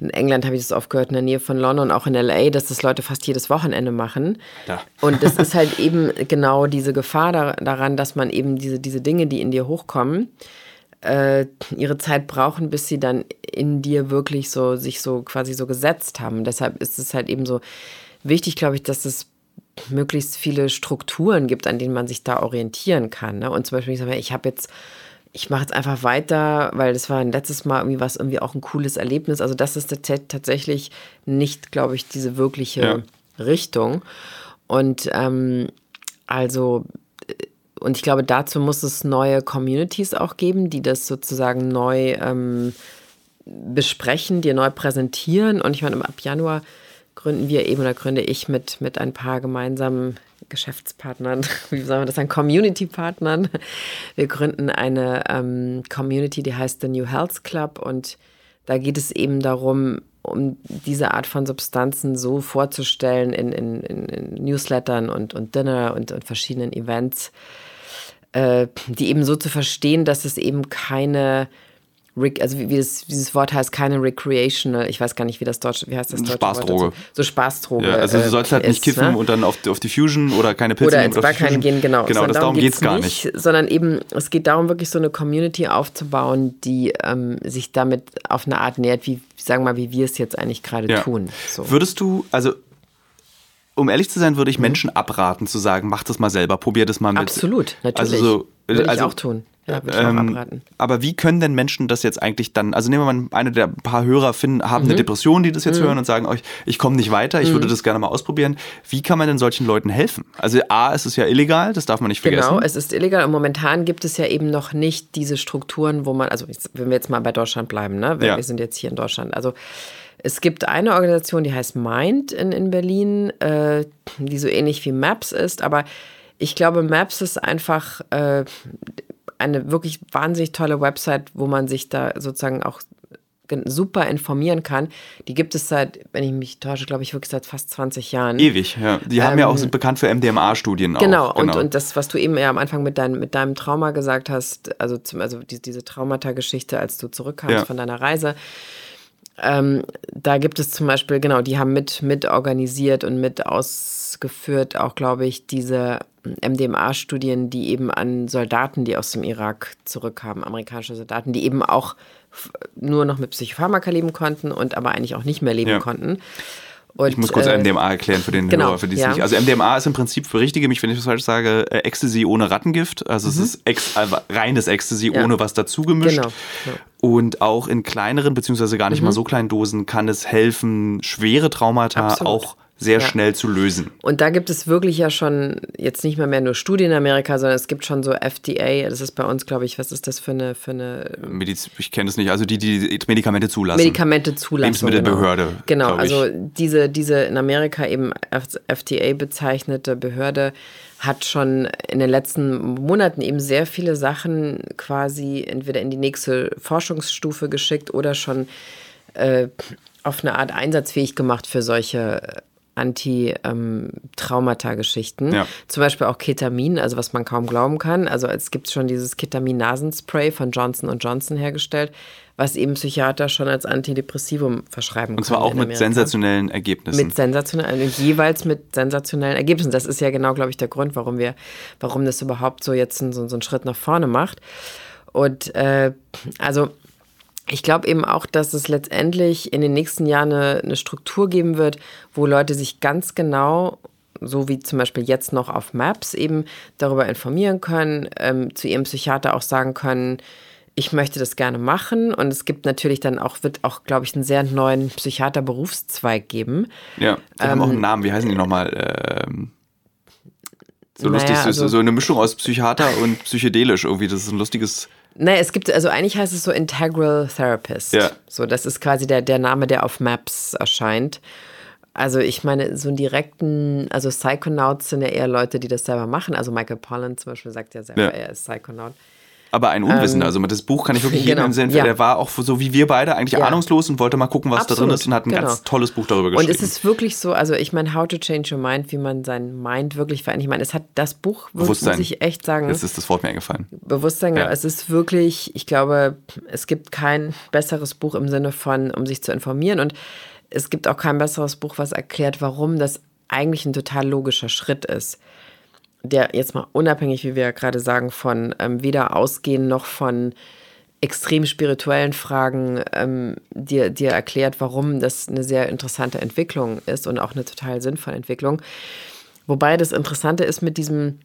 in England habe ich das oft gehört, in der Nähe von London, auch in LA, dass das Leute fast jedes Wochenende machen. Ja. Und das ist halt eben genau diese Gefahr daran, dass man eben diese, diese Dinge, die in dir hochkommen, äh, ihre Zeit brauchen, bis sie dann in dir wirklich so sich so quasi so gesetzt haben. deshalb ist es halt eben so wichtig, glaube ich, dass es möglichst viele Strukturen gibt, an denen man sich da orientieren kann. Ne? Und zum Beispiel, ich sage, ich habe jetzt ich mache jetzt einfach weiter, weil das war ein letztes Mal irgendwie was, irgendwie auch ein cooles Erlebnis. Also das ist tatsächlich nicht, glaube ich, diese wirkliche ja. Richtung. Und ähm, also, äh, und ich glaube, dazu muss es neue Communities auch geben, die das sozusagen neu ähm, besprechen, dir neu präsentieren. Und ich meine, ab Januar gründen wir eben oder gründe ich mit, mit ein paar gemeinsamen Geschäftspartnern, wie sagen wir das, ein Community-Partnern. Wir gründen eine ähm, Community, die heißt The New Health Club und da geht es eben darum, um diese Art von Substanzen so vorzustellen in, in, in Newslettern und, und Dinner und, und verschiedenen Events, äh, die eben so zu verstehen, dass es eben keine also wie, wie das, dieses Wort heißt, keine recreational, ich weiß gar nicht, wie das Deutsche, wie heißt das Deutsche Spaßdroge. So Spaßdroge. Ja, also du sollst halt nicht kiffen ne? und dann auf, auf die Fusion oder keine Pilze oder ins Barkein gehen, genau. Genau, das, darum, geht es gar nicht, nicht. Sondern eben, es geht darum, wirklich so eine Community aufzubauen, die ähm, sich damit auf eine Art nähert, wie, sagen wir mal, wie wir es jetzt eigentlich gerade ja. tun. So. Würdest du, also um ehrlich zu sein, würde ich mhm. Menschen abraten zu sagen, mach das mal selber, probier das mal mit. Absolut, natürlich. Also so, würde also, ich auch tun. Ja, würde ich ähm, auch abraten. Aber wie können denn Menschen das jetzt eigentlich dann, also nehmen wir mal eine der paar Hörer finden, haben mhm. eine Depression, die das jetzt mhm. hören und sagen euch, ich komme nicht weiter, ich mhm. würde das gerne mal ausprobieren. Wie kann man denn solchen Leuten helfen? Also A, es ist ja illegal, das darf man nicht vergessen. Genau, es ist illegal und momentan gibt es ja eben noch nicht diese Strukturen, wo man, also wenn wir jetzt mal bei Deutschland bleiben, ne? Wir, ja. wir sind jetzt hier in Deutschland, also Es gibt eine Organisation, die heißt Mind in, in Berlin, äh, die so ähnlich wie Maps ist, aber ich glaube, Maps ist einfach äh, eine wirklich wahnsinnig tolle Website, wo man sich da sozusagen auch super informieren kann. Die gibt es seit, wenn ich mich täusche, glaube ich, wirklich seit fast 20 Jahren. Ewig, ja. Die haben ähm, ja auch, sind bekannt für MDMA-Studien genau, auch. Genau, und, und das, was du eben ja am Anfang mit, dein, mit deinem Trauma gesagt hast, also, zum, also die, diese Traumata-Geschichte, als du zurückkamst ja. von deiner Reise, ähm, da gibt es zum Beispiel, genau, die haben mit, mit organisiert und mit ausgeführt, auch glaube ich, diese MDMA-Studien, die eben an Soldaten, die aus dem Irak zurückkamen, amerikanische Soldaten, die eben auch nur noch mit Psychopharmaka leben konnten und aber eigentlich auch nicht mehr leben ja. konnten. Und, ich muss kurz äh, MDMA erklären für den genau, Hörer, für die es ja. nicht. Also MDMA ist im Prinzip, berichtige mich, wenn ich das falsch sage, äh, Ecstasy ohne Rattengift. Also mhm. es ist ex, äh, reines Ecstasy ja. ohne was dazugemischt. Genau. Ja. Und auch in kleineren, beziehungsweise gar nicht mhm. mal so kleinen Dosen kann es helfen, schwere Traumata Absolut. auch sehr ja. schnell zu lösen. Und da gibt es wirklich ja schon jetzt nicht mehr, mehr nur Studien in Amerika, sondern es gibt schon so FDA, das ist bei uns, glaube ich, was ist das für eine... Für eine Mediz ich kenne es nicht, also die, die Medikamente zulassen. Medikamente zulassen. Lebensmittelbehörde. Genau, genau also diese, diese in Amerika eben FDA bezeichnete Behörde hat schon in den letzten Monaten eben sehr viele Sachen quasi entweder in die nächste Forschungsstufe geschickt oder schon äh, auf eine Art einsatzfähig gemacht für solche Anti-Traumata-Geschichten. Ähm, ja. Zum Beispiel auch Ketamin, also was man kaum glauben kann. Also es gibt schon dieses Ketamin-Nasenspray von Johnson Johnson hergestellt, was eben Psychiater schon als Antidepressivum verschreiben können. Und zwar auch mit sensationellen Ergebnissen. Mit sensationellen, jeweils mit sensationellen Ergebnissen. Das ist ja genau, glaube ich, der Grund, warum wir, warum das überhaupt so jetzt so, so einen Schritt nach vorne macht. Und äh, also ich glaube eben auch, dass es letztendlich in den nächsten Jahren eine, eine, Struktur geben wird, wo Leute sich ganz genau, so wie zum Beispiel jetzt noch auf Maps, eben darüber informieren können, ähm, zu ihrem Psychiater auch sagen können, ich möchte das gerne machen. Und es gibt natürlich dann auch, wird auch, glaube ich, einen sehr neuen Psychiater-Berufszweig geben. Ja, die ähm, haben auch einen ähm, Namen, wie heißen die nochmal? Ähm so naja, lustig, also, so eine Mischung aus Psychiater und psychedelisch irgendwie. Das ist ein lustiges Naja, es gibt, also eigentlich heißt es so Integral Therapist. Ja. So, das ist quasi der, der Name, der auf Maps erscheint. Also ich meine, so einen direkten, also Psychonauts sind ja eher Leute, die das selber machen. Also Michael Pollan zum Beispiel sagt ja selber, ja. er ist Psychonaut aber ein Unwissender. Ähm, also das Buch kann ich wirklich genau, jedem empfehlen. Ja. Der war auch so wie wir beide eigentlich ja. ahnungslos und wollte mal gucken, was Absolut, da drin ist und hat ein genau. ganz tolles Buch darüber geschrieben. Und es ist wirklich so, also ich meine, How to Change Your Mind, wie man sein Mind wirklich verändert. Ich meine, es hat das Buch, muss ich echt sagen. Das ist das Wort mir eingefallen. Bewusstsein, ja. es ist wirklich, ich glaube, es gibt kein besseres Buch im Sinne von, um sich zu informieren und es gibt auch kein besseres Buch, was erklärt, warum das eigentlich ein total logischer Schritt ist der jetzt mal unabhängig, wie wir ja gerade sagen, von ähm, weder Ausgehen noch von extrem spirituellen Fragen ähm, dir, dir erklärt, warum das eine sehr interessante Entwicklung ist und auch eine total sinnvolle Entwicklung. Wobei das Interessante ist mit diesem,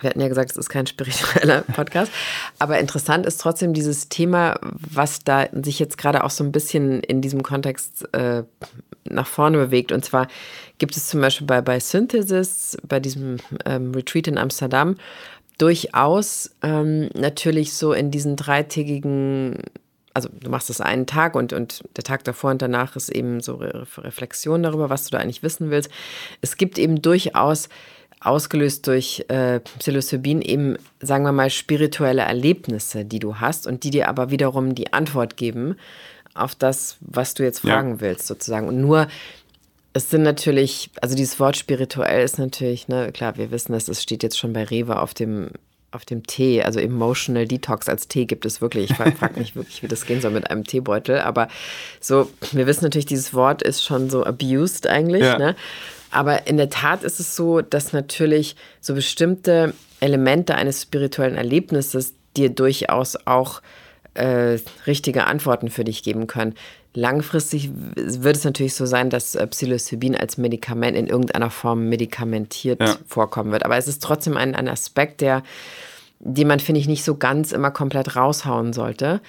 wir hatten ja gesagt, es ist kein spiritueller Podcast, aber interessant ist trotzdem dieses Thema, was da sich jetzt gerade auch so ein bisschen in diesem Kontext äh, nach vorne bewegt. Und zwar gibt es zum Beispiel bei, bei Synthesis, bei diesem ähm, Retreat in Amsterdam, durchaus ähm, natürlich so in diesen dreitägigen, also du machst das einen Tag und, und der Tag davor und danach ist eben so Re Reflexion darüber, was du da eigentlich wissen willst. Es gibt eben durchaus ausgelöst durch äh, Psilocybin eben, sagen wir mal, spirituelle Erlebnisse, die du hast und die dir aber wiederum die Antwort geben auf das, was du jetzt fragen ja. willst, sozusagen. Und nur, es sind natürlich, also dieses Wort spirituell ist natürlich, ne, klar, wir wissen, dass es steht jetzt schon bei Rewe auf dem, auf dem Tee, also Emotional Detox als Tee gibt es wirklich. Ich frage mich wirklich, wie das gehen soll mit einem Teebeutel. Aber so, wir wissen natürlich, dieses Wort ist schon so abused eigentlich. Ja. Ne? Aber in der Tat ist es so, dass natürlich so bestimmte Elemente eines spirituellen Erlebnisses dir durchaus auch äh, richtige Antworten für dich geben können. Langfristig wird es natürlich so sein, dass äh, Psilocybin als Medikament in irgendeiner Form medikamentiert ja. vorkommen wird. Aber es ist trotzdem ein, ein Aspekt, der, den man, finde ich, nicht so ganz immer komplett raushauen sollte.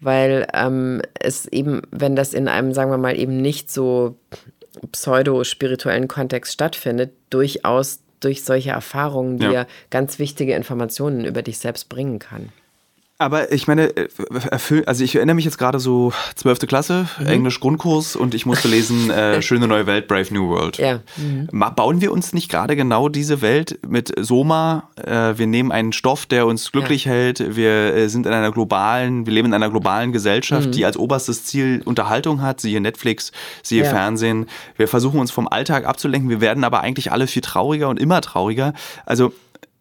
Weil ähm, es eben, wenn das in einem, sagen wir mal, eben nicht so pseudo-spirituellen Kontext stattfindet, durchaus durch solche Erfahrungen dir ja. ganz wichtige Informationen über dich selbst bringen kann. Aber ich meine, äh, also ich erinnere mich jetzt gerade so 12. Klasse, mhm. Englisch Grundkurs und ich musste lesen äh, Schöne neue Welt, Brave New World. Ja. Mhm. Bauen wir uns nicht gerade genau diese Welt mit Soma? Äh, wir nehmen einen Stoff, der uns glücklich ja. hält. Wir äh, sind in einer globalen, wir leben in einer globalen Gesellschaft, mhm. die als oberstes Ziel Unterhaltung hat, siehe Netflix, siehe ja. Fernsehen. Wir versuchen uns vom Alltag abzulenken. Wir werden aber eigentlich alle viel trauriger und immer trauriger. Also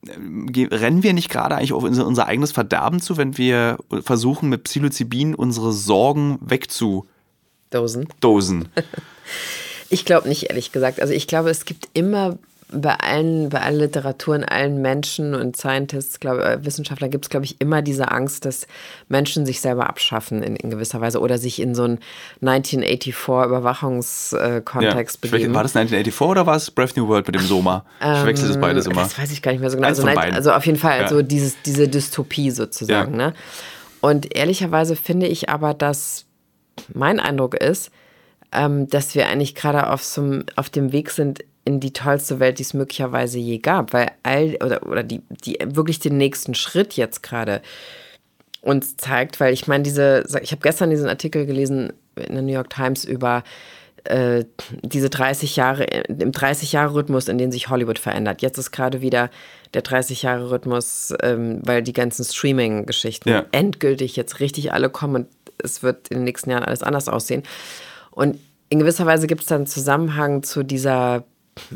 rennen wir nicht gerade eigentlich auf unser, eigenes Verderben zu, wenn wir versuchen, mit Psilocybin unsere Sorgen wegzudosen? Dosen. ich glaube nicht, ehrlich gesagt. Also ich glaube, es gibt immer bei allen, bei allen Literaturen, allen Menschen und Scientists, glaube äh, Wissenschaftler gibt es, glaube ich, immer diese Angst, dass Menschen sich selber abschaffen in, in gewisser Weise oder sich in so einen 1984 Überwachungskontext ja, begeben. War das 1984 oder war es Brave New World mit dem Soma? Ich wechsle das beides immer. Das weiß ich gar nicht mehr so genau. Also, also, auf jeden Fall, ja. also dieses, diese Dystopie sozusagen. Ja. Ne? Und ehrlicherweise finde ich aber, dass mein Eindruck ist, ähm, dass wir eigentlich gerade auf, so, auf dem Weg sind, in die tollste Welt, die es möglicherweise je gab, weil all oder, oder die, die wirklich den nächsten Schritt jetzt gerade uns zeigt, weil ich meine, diese, ich habe gestern diesen Artikel gelesen in der New York Times über äh, diese 30 Jahre, im 30-Jahre-Rhythmus, in dem sich Hollywood verändert. Jetzt ist gerade wieder der 30-Jahre-Rhythmus, ähm, weil die ganzen Streaming-Geschichten ja. endgültig jetzt richtig alle kommen und es wird in den nächsten Jahren alles anders aussehen. Und in gewisser Weise gibt es dann einen Zusammenhang zu dieser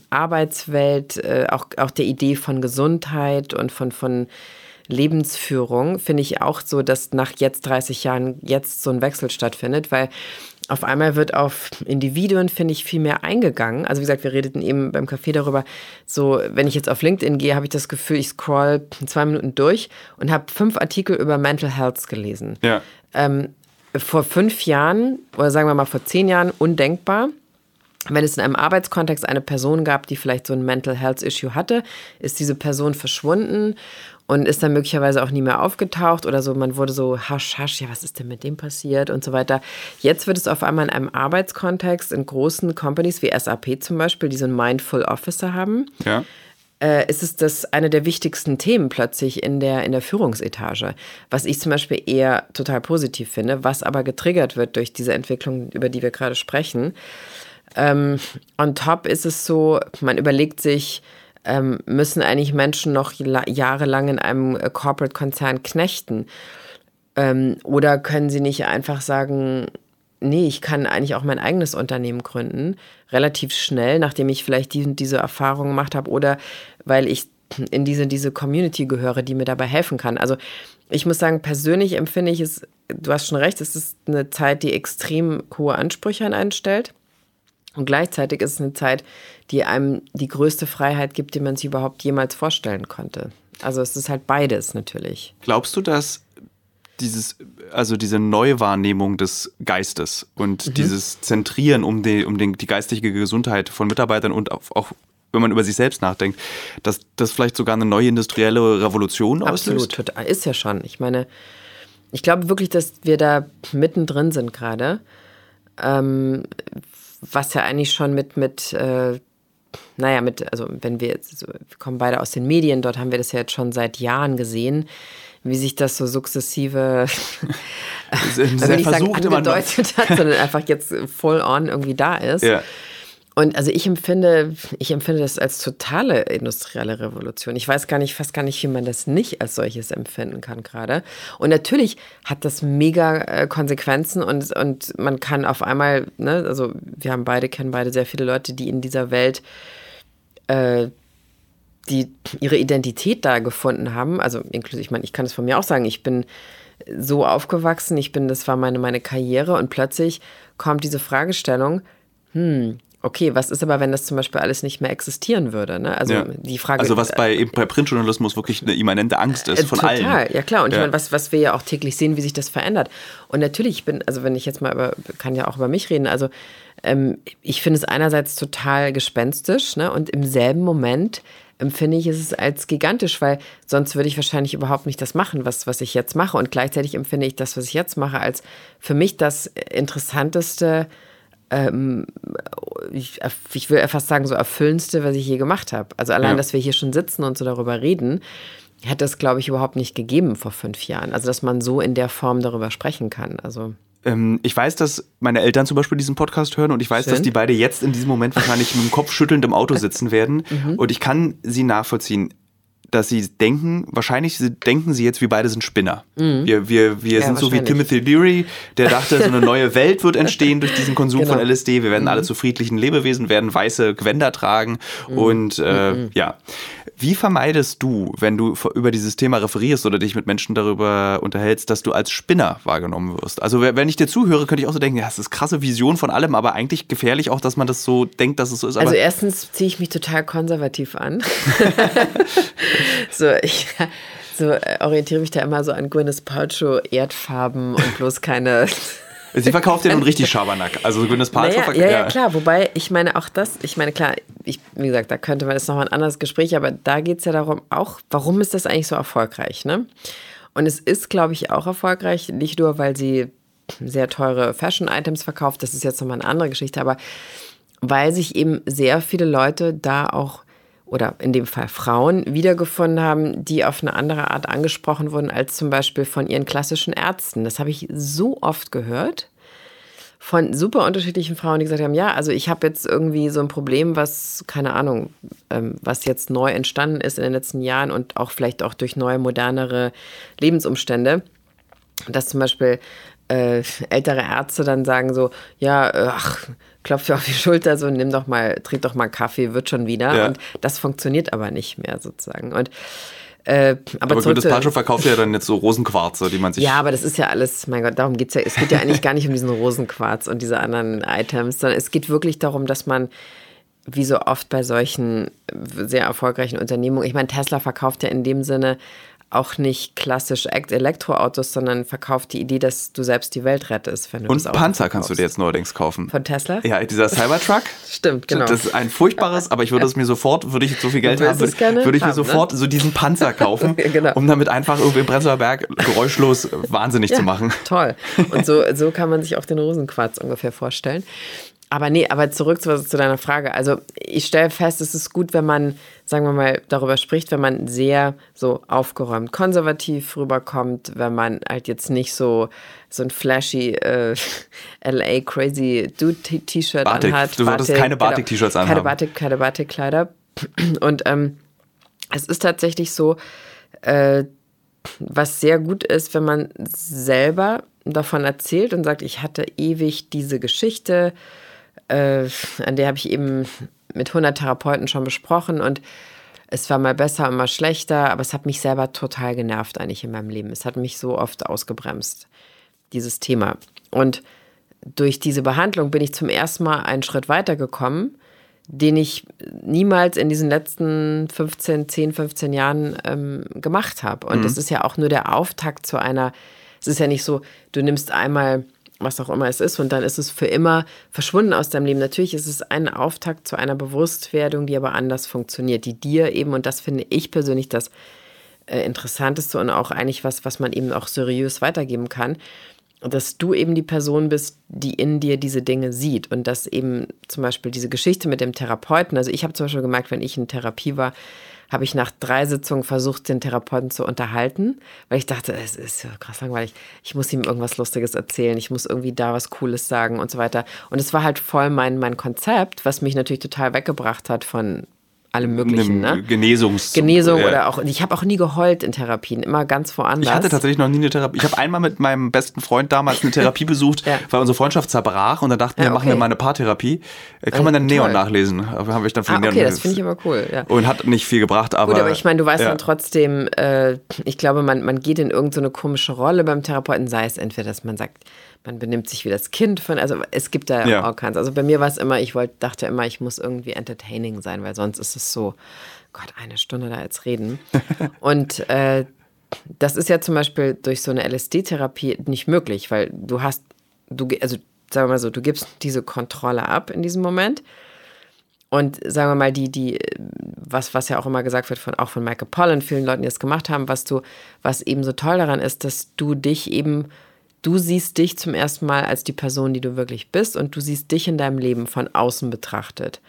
Arbeitswelt, äh, auch, auch der Idee von Gesundheit und von, von Lebensführung, finde ich auch so, dass nach jetzt 30 Jahren jetzt so ein Wechsel stattfindet, weil auf einmal wird auf Individuen, finde ich, viel mehr eingegangen. Also wie gesagt, wir redeten eben beim Café darüber, so wenn ich jetzt auf LinkedIn gehe, habe ich das Gefühl, ich scroll zwei Minuten durch und habe fünf Artikel über Mental Health gelesen. Ja. Ähm, vor fünf Jahren oder sagen wir mal vor zehn Jahren undenkbar wenn es in einem Arbeitskontext eine Person gab, die vielleicht so ein Mental Health Issue hatte, ist diese Person verschwunden und ist dann möglicherweise auch nie mehr aufgetaucht oder so. Man wurde so hasch, hasch, ja, was ist denn mit dem passiert und so weiter. Jetzt wird es auf einmal in einem Arbeitskontext in großen Companies wie SAP zum Beispiel, die so einen Mindful Officer haben. Ja. Äh, ist es das eine der wichtigsten Themen plötzlich in der, in der Führungsetage. Was ich zum Beispiel eher total positiv finde, was aber getriggert wird durch diese Entwicklung, über die wir gerade sprechen. Ähm, on top ist es so, man überlegt sich, ähm, müssen eigentlich Menschen noch jahrelang in einem äh, Corporate-Konzern knechten? Ähm, oder können sie nicht einfach sagen, nee, ich kann eigentlich auch mein eigenes Unternehmen gründen, relativ schnell, nachdem ich vielleicht die, diese Erfahrung gemacht habe oder weil ich in diese, diese Community gehöre, die mir dabei helfen kann. Also ich muss sagen, persönlich empfinde ich es, du hast schon recht, es ist eine Zeit, die extrem hohe Ansprüche an einen stellt. Und gleichzeitig ist es eine Zeit, die einem die größte Freiheit gibt, die man sich überhaupt jemals vorstellen konnte. Also es ist halt beides natürlich. Glaubst du, dass dieses, also diese Neuwahrnehmung des Geistes und mhm. dieses Zentrieren um, die, um den, die geistige Gesundheit von Mitarbeitern und auch, auch wenn man über sich selbst nachdenkt, dass das vielleicht sogar eine neue industrielle Revolution auslöst? Absolut, ist ja schon. Ich meine, ich glaube wirklich, dass wir da mittendrin sind gerade. Ähm, was ja eigentlich schon mit, mit äh, naja, mit, also wenn wir jetzt, wir kommen beide aus den Medien, dort haben wir das ja jetzt schon seit Jahren gesehen, wie sich das so sukzessive, sehr, sehr nicht sagen, angedeutet hat, sondern einfach jetzt voll on irgendwie da ist. Ja. Und also ich empfinde, ich empfinde das als totale industrielle Revolution. Ich weiß gar nicht, fast gar nicht, wie man das nicht als solches empfinden kann gerade. Und natürlich hat das mega äh, Konsequenzen und, und man kann auf einmal, ne, also wir haben beide, kennen beide sehr viele Leute, die in dieser Welt äh, die ihre Identität da gefunden haben. Also inklusive, ich meine, ich kann es von mir auch sagen, ich bin so aufgewachsen, ich bin, das war meine, meine Karriere und plötzlich kommt diese Fragestellung, hm, Okay, was ist aber, wenn das zum Beispiel alles nicht mehr existieren würde? Ne? Also ja. die Frage. Also was bei, eben bei Printjournalismus wirklich eine immanente Angst ist äh, von total, allen. Total, ja klar. Und ja. ich meine, was, was wir ja auch täglich sehen, wie sich das verändert. Und natürlich, ich bin, also wenn ich jetzt mal über, kann ja auch über mich reden, also ähm, ich finde es einerseits total gespenstisch, ne? Und im selben Moment empfinde ich es als gigantisch, weil sonst würde ich wahrscheinlich überhaupt nicht das machen, was, was ich jetzt mache. Und gleichzeitig empfinde ich das, was ich jetzt mache, als für mich das interessanteste ähm, ich, ich, will fast sagen, so erfüllendste, was ich je gemacht habe. Also allein, ja. dass wir hier schon sitzen und so darüber reden, hätte es, glaube ich, überhaupt nicht gegeben vor fünf Jahren. Also, dass man so in der Form darüber sprechen kann. Also. Ähm, ich weiß, dass meine Eltern zum Beispiel diesen Podcast hören und ich weiß, Schön. dass die beide jetzt in diesem Moment wahrscheinlich mit dem Kopf schüttelnd im Auto sitzen werden. Mhm. Und ich kann sie nachvollziehen dass sie denken, wahrscheinlich denken sie jetzt, wir beide sind Spinner. Mhm. Wir, wir, wir ja, sind so wie Timothy Leary, der dachte, so eine neue Welt wird entstehen durch diesen Konsum genau. von LSD. Wir werden mhm. alle zu friedlichen Lebewesen, werden weiße Gewänder tragen. Mhm. Und äh, mhm. ja, wie vermeidest du, wenn du über dieses Thema referierst oder dich mit Menschen darüber unterhältst, dass du als Spinner wahrgenommen wirst? Also wenn ich dir zuhöre, könnte ich auch so denken, ja, das ist krasse Vision von allem, aber eigentlich gefährlich auch, dass man das so denkt, dass es so ist. also erstens ziehe ich mich total konservativ an. so, ich so, äh, orientiere mich da immer so an Gwyneth Paltrow Erdfarben und bloß keine Sie verkauft ja nun richtig Schabernack. Also Gwyneth Paltrow naja, ja, ja, klar. Wobei, ich meine auch das, ich meine, klar, ich, wie gesagt, da könnte man jetzt nochmal ein anderes Gespräch, aber da geht es ja darum auch, warum ist das eigentlich so erfolgreich, ne? Und es ist, glaube ich, auch erfolgreich, nicht nur, weil sie sehr teure Fashion-Items verkauft, das ist jetzt nochmal eine andere Geschichte, aber weil sich eben sehr viele Leute da auch oder in dem Fall Frauen wiedergefunden haben, die auf eine andere Art angesprochen wurden als zum Beispiel von ihren klassischen Ärzten. Das habe ich so oft gehört von super unterschiedlichen Frauen, die gesagt haben, ja, also ich habe jetzt irgendwie so ein Problem, was, keine Ahnung, ähm, was jetzt neu entstanden ist in den letzten Jahren und auch vielleicht auch durch neue, modernere Lebensumstände. Dass zum Beispiel äh, ältere Ärzte dann sagen so, ja, äh, ach, klopft auf die Schulter, so nimm doch mal, trink doch mal Kaffee, wird schon wieder. Ja. Und das funktioniert aber nicht mehr sozusagen. Und äh, aber aber das Pancho verkauft ja dann jetzt so Rosenquarze, die man sich. Ja, aber das ist ja alles, mein Gott, darum geht es ja. Es geht ja eigentlich gar nicht um diesen Rosenquarz und diese anderen Items, sondern es geht wirklich darum, dass man, wie so oft bei solchen sehr erfolgreichen Unternehmungen, ich meine, Tesla verkauft ja in dem Sinne auch nicht klassisch Elektroautos, sondern verkauft die Idee, dass du selbst die Welt rettest. Wenn du Und Panzer kannst du dir jetzt neuerdings kaufen. Von Tesla? Ja, dieser Cybertruck. Stimmt, genau. Das ist ein furchtbares, aber ich würde es mir sofort, würde ich so viel Geld haben, würde, würde ich mir haben, sofort ne? so diesen Panzer kaufen, genau. um damit einfach irgendwie im Prenzlauer Berg geräuschlos wahnsinnig ja, zu machen. Toll. Und so, so kann man sich auch den Rosenquarz ungefähr vorstellen. Aber nee, aber zurück zu, zu deiner Frage. Also ich stelle fest, es ist gut, wenn man, sagen wir mal, darüber spricht, wenn man sehr so aufgeräumt konservativ rüberkommt, wenn man halt jetzt nicht so so ein flashy äh, LA Crazy Dude T-Shirt anhat. Du solltest keine genau. Batik-T-Shirts anhaben. Keine Batik, keine Batik-Kleider. Und ähm, es ist tatsächlich so, äh, was sehr gut ist, wenn man selber davon erzählt und sagt, ich hatte ewig diese Geschichte, äh, an der habe ich eben mit 100 Therapeuten schon besprochen und es war mal besser und mal schlechter, aber es hat mich selber total genervt eigentlich in meinem Leben. Es hat mich so oft ausgebremst, dieses Thema. Und durch diese Behandlung bin ich zum ersten Mal einen Schritt weitergekommen, den ich niemals in diesen letzten 15, 10, 15 Jahren ähm, gemacht habe. Und mhm. das ist ja auch nur der Auftakt zu einer, es ist ja nicht so, du nimmst einmal was auch immer es ist, und dann ist es für immer verschwunden aus deinem Leben. Natürlich ist es ein Auftakt zu einer Bewusstwerdung, die aber anders funktioniert, die dir eben, und das finde ich persönlich das äh, Interessanteste und auch eigentlich was, was man eben auch seriös weitergeben kann, dass du eben die Person bist, die in dir diese Dinge sieht und dass eben zum Beispiel diese Geschichte mit dem Therapeuten, also ich habe zum Beispiel gemerkt, wenn ich in Therapie war, habe ich nach drei Sitzungen versucht, den Therapeuten zu unterhalten, weil ich dachte, es ist krass langweilig. Ich muss ihm irgendwas Lustiges erzählen, ich muss irgendwie da was Cooles sagen und so weiter. Und es war halt voll mein, mein Konzept, was mich natürlich total weggebracht hat von allem möglichen. Ne? Genesungs Genesung ja. oder auch, ich habe auch nie geheult in Therapien, immer ganz woanders. Ich hatte tatsächlich noch nie eine Therapie. Ich habe einmal mit meinem besten Freund damals eine Therapie besucht, ja. weil unsere Freundschaft zerbrach und dann dachten wir, ja, okay. machen wir mal eine Paartherapie. Äh, kann man dann Neon nachlesen? Habe ich dann von ah, okay, Neon das finde ich aber cool. Ja. Und hat nicht viel gebracht, aber. Gut, aber ich meine, du weißt dann trotzdem, äh, ich glaube, man, man geht in irgendeine so komische Rolle beim Therapeuten, sei es entweder, dass man sagt, man benimmt sich wie das Kind von, also es gibt da ja. auch keins. Also bei mir war es immer, ich wollte, dachte immer, ich muss irgendwie entertaining sein, weil sonst ist es so, Gott, eine Stunde da jetzt reden. Und äh, das ist ja zum Beispiel durch so eine LSD-Therapie nicht möglich, weil du hast, du, also sagen wir mal so, du gibst diese Kontrolle ab in diesem Moment. Und sagen wir mal, die, die, was, was ja auch immer gesagt wird, von, auch von Michael Pollan, vielen Leuten, die das gemacht haben, was du, was eben so toll daran ist, dass du dich eben, du siehst dich zum ersten Mal als die Person, die du wirklich bist und du siehst dich in deinem Leben von außen betrachtet.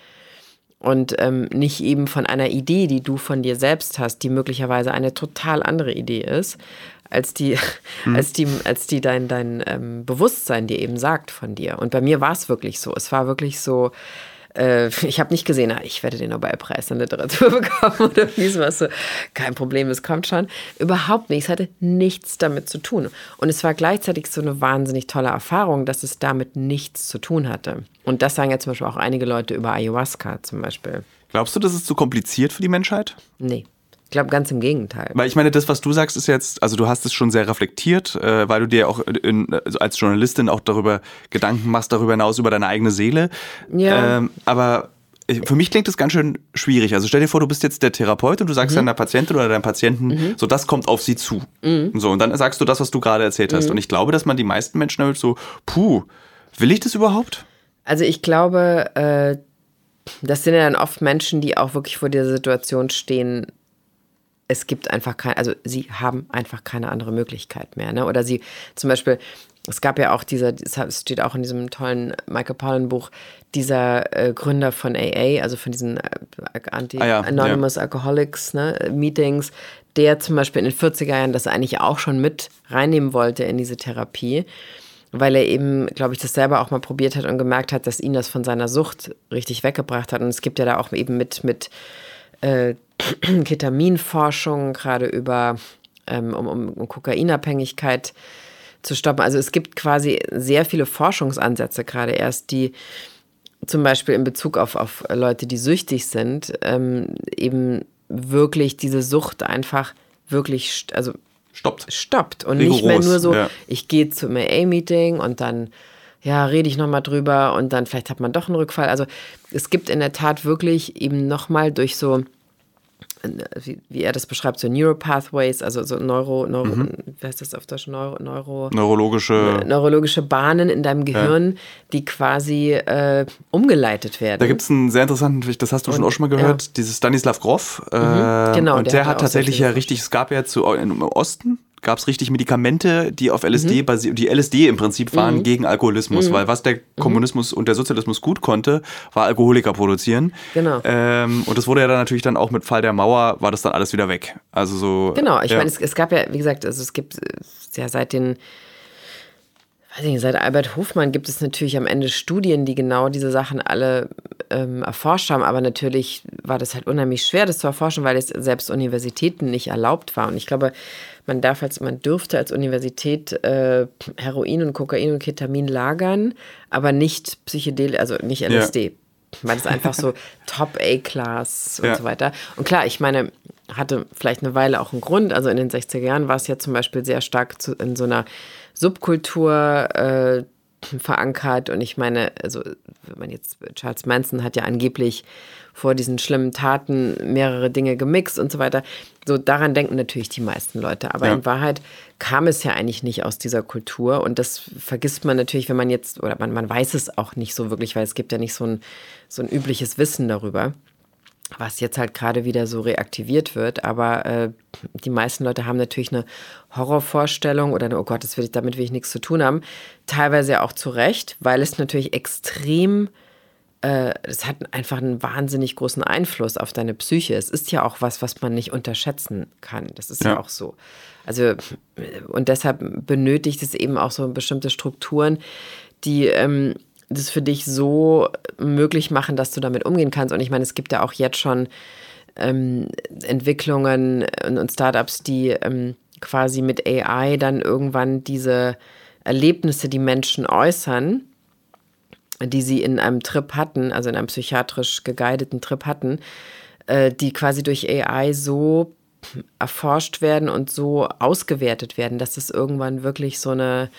und ähm, nicht eben von einer Idee, die du von dir selbst hast, die möglicherweise eine total andere Idee ist, als die, mhm. als die, als die dein, dein ähm, Bewusstsein dir eben sagt von dir. Und bei mir war es wirklich so. Es war wirklich so, äh, ich habe nicht gesehen, ich werde den Nobelpreis in Literatur bekommen oder was so. Kein Problem, es kommt schon. Überhaupt nicht. Es hatte nichts damit zu tun. Und es war gleichzeitig so eine wahnsinnig tolle Erfahrung, dass es damit nichts zu tun hatte. Und das sagen ja zum Beispiel auch einige Leute über Ayahuasca zum Beispiel. Glaubst du, das ist zu kompliziert für die Menschheit? Nee. Ich glaube, ganz im Gegenteil. Weil ich meine, das, was du sagst, ist jetzt, also du hast es schon sehr reflektiert, äh, weil du dir auch in, also als Journalistin auch darüber Gedanken machst, darüber hinaus über deine eigene Seele. Ja. Ähm, aber für mich klingt das ganz schön schwierig. Also stell dir vor, du bist jetzt der Therapeut und du sagst mhm. deiner Patientin oder deinem Patienten, mhm. so das kommt auf sie zu. Mhm. So, und dann sagst du das, was du gerade erzählt hast. Mhm. Und ich glaube, dass man die meisten Menschen halt so, puh, will ich das überhaupt? Also ich glaube, äh, das sind ja dann oft Menschen, die auch wirklich vor dieser Situation stehen, es gibt einfach keine, also sie haben einfach keine andere Möglichkeit mehr. Ne? Oder sie zum Beispiel, es gab ja auch dieser, es steht auch in diesem tollen Michael Pollan Buch, dieser äh, Gründer von AA, also von diesen äh, Anti-Anonymous ah, ja, Alcoholics ne, Meetings, der zum Beispiel in den 40er Jahren das eigentlich auch schon mit reinnehmen wollte in diese Therapie, weil er eben, glaube ich, das selber auch mal probiert hat und gemerkt hat, dass ihn das von seiner Sucht richtig weggebracht hat. Und es gibt ja da auch eben mit, mit äh, Ketaminforschung, gerade über ähm, um, um, um Kokainabhängigkeit zu stoppen. Also es gibt quasi sehr viele Forschungsansätze gerade erst, die zum Beispiel in Bezug auf, auf Leute, die süchtig sind, ähm, eben wirklich diese Sucht einfach wirklich, also stoppt. Stoppt. Und Rigoros, nicht mehr nur so, ja. ich gehe zum AA-Meeting und dann ja, rede ich nochmal drüber und dann vielleicht hat man doch einen Rückfall. Also es gibt in der Tat wirklich eben nochmal durch so wie, wie, er das beschreibt, so Neuropathways, also so Neuro, Neuro mhm. wie heißt das auf Deutsch, Neuro, Neuro, neurologische, neurologische Bahnen in deinem Gehirn, ja. die quasi äh, umgeleitet werden. Da gibt es einen sehr interessanten, das hast du und, schon auch schon mal gehört, ja. dieses Stanislav Grof. Äh, mhm, genau. Und der, der hat, hat tatsächlich ja richtig, es gab ja zu, im Osten, gab es richtig Medikamente, die auf LSD mhm. basieren, die LSD im Prinzip waren mhm. gegen Alkoholismus, mhm. weil was der mhm. Kommunismus und der Sozialismus gut konnte, war Alkoholiker produzieren. Genau. Ähm, und das wurde ja dann natürlich dann auch mit Fall der Mauer, war das dann alles wieder weg. Also so. Genau, ich ja. meine, es, es, gab ja, wie gesagt, also es gibt ja seit den weiß nicht, seit Albert Hofmann gibt es natürlich am Ende Studien, die genau diese Sachen alle ähm, erforscht haben, aber natürlich war das halt unheimlich schwer, das zu erforschen, weil es selbst Universitäten nicht erlaubt war. Und ich glaube, man darf als, man dürfte als Universität äh, Heroin und Kokain und Ketamin lagern, aber nicht Psychedel, also nicht LSD. Ja. Weil es einfach so Top A-Class und ja. so weiter. Und klar, ich meine, hatte vielleicht eine Weile auch einen Grund. Also in den 60er Jahren war es ja zum Beispiel sehr stark zu, in so einer Subkultur äh, verankert. Und ich meine, also wenn man jetzt, Charles Manson hat ja angeblich vor diesen schlimmen Taten mehrere Dinge gemixt und so weiter. So daran denken natürlich die meisten Leute. Aber ja. in Wahrheit kam es ja eigentlich nicht aus dieser Kultur. Und das vergisst man natürlich, wenn man jetzt, oder man, man weiß es auch nicht so wirklich, weil es gibt ja nicht so ein, so ein übliches Wissen darüber was jetzt halt gerade wieder so reaktiviert wird. Aber äh, die meisten Leute haben natürlich eine Horrorvorstellung oder eine, oh Gott, das will ich, damit will ich nichts zu tun haben. Teilweise auch zu Recht, weil es natürlich extrem es hat einfach einen wahnsinnig großen Einfluss auf deine Psyche. Es ist ja auch was, was man nicht unterschätzen kann. Das ist ja, ja auch so. Also, und deshalb benötigt es eben auch so bestimmte Strukturen, die ähm, das für dich so möglich machen, dass du damit umgehen kannst. Und ich meine, es gibt ja auch jetzt schon ähm, Entwicklungen und, und, Startups, die ähm, quasi mit AI dann irgendwann diese Erlebnisse, die Menschen äußern, die sie in einem Trip hatten, also in einem psychiatrisch geguideten Trip hatten, äh, die quasi durch AI so erforscht werden und so ausgewertet werden, dass es irgendwann wirklich so eine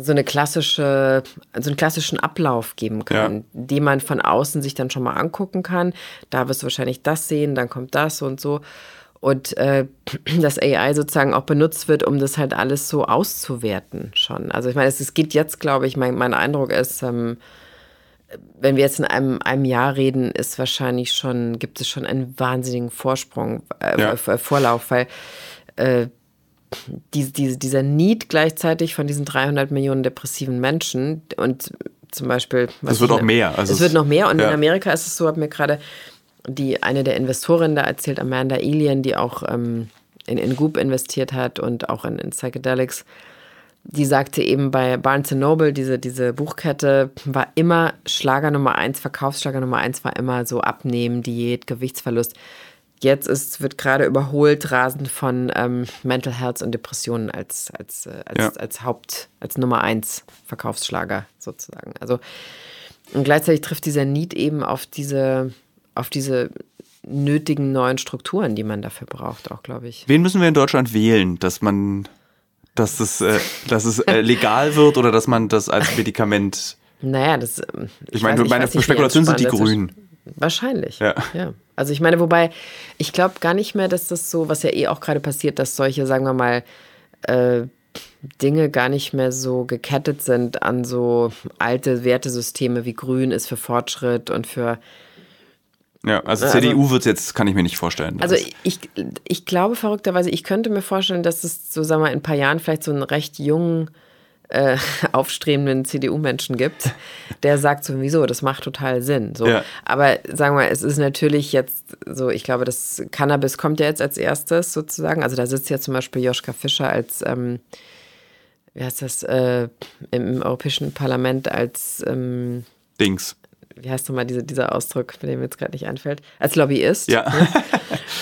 so eine klassische, so einen klassischen Ablauf geben kann, ja. den man von außen sich dann schon mal angucken kann. Da wirst du wahrscheinlich das sehen, dann kommt das und so und äh, dass AI sozusagen auch benutzt wird, um das halt alles so auszuwerten schon. Also ich meine, es, es geht jetzt, glaube ich, mein, mein Eindruck ist, ähm, wenn wir jetzt in einem, einem Jahr reden, ist wahrscheinlich schon, gibt es schon einen wahnsinnigen Vorsprung, äh, ja. Vorlauf, weil äh, die, die, dieser Need gleichzeitig von diesen 300 Millionen depressiven Menschen und zum Beispiel. Es wird auch mehr. Also es wird noch mehr und ja. in Amerika ist es so, habe mir gerade die eine der Investorinnen da erzählt, Amanda Elian, die auch ähm, in, in Goop investiert hat und auch in, in Psychedelics. Die sagte eben bei Barnes Noble, diese, diese Buchkette war immer Schlager Nummer eins, Verkaufsschlager Nummer eins war immer so Abnehmen, Diät, Gewichtsverlust. Jetzt ist, wird gerade überholt rasend von ähm, Mental Health und Depressionen als, als, äh, als, ja. als Haupt, als Nummer eins Verkaufsschlager sozusagen. Also und gleichzeitig trifft dieser Need eben auf diese, auf diese nötigen neuen Strukturen, die man dafür braucht, auch glaube ich. Wen müssen wir in Deutschland wählen, dass man, dass es, äh, dass es äh, legal wird oder dass man das als Medikament naja, das. Ähm, ich, ich meine, meine Spekulation sind die Grünen. Wahrscheinlich. Ja. ja. Also ich meine, wobei, ich glaube gar nicht mehr, dass das so, was ja eh auch gerade passiert, dass solche, sagen wir mal, äh, Dinge gar nicht mehr so gekettet sind an so alte Wertesysteme wie Grün ist für Fortschritt und für ja, also, also CDU wird es jetzt, kann ich mir nicht vorstellen. Also ich, ich glaube verrückterweise, ich könnte mir vorstellen, dass es so, sagen wir, in ein paar Jahren vielleicht so einen recht jungen äh, aufstrebenden CDU-Menschen gibt, der sagt sowieso, das macht total Sinn. So. Ja. Aber sagen wir, es ist natürlich jetzt so, ich glaube, das Cannabis kommt ja jetzt als erstes sozusagen. Also da sitzt ja zum Beispiel Joschka Fischer als, ähm, wie heißt das, äh, im Europäischen Parlament als ähm, Dings wie heißt nochmal diese, dieser Ausdruck, der mir jetzt gerade nicht einfällt, als Lobbyist. Ja. Ne?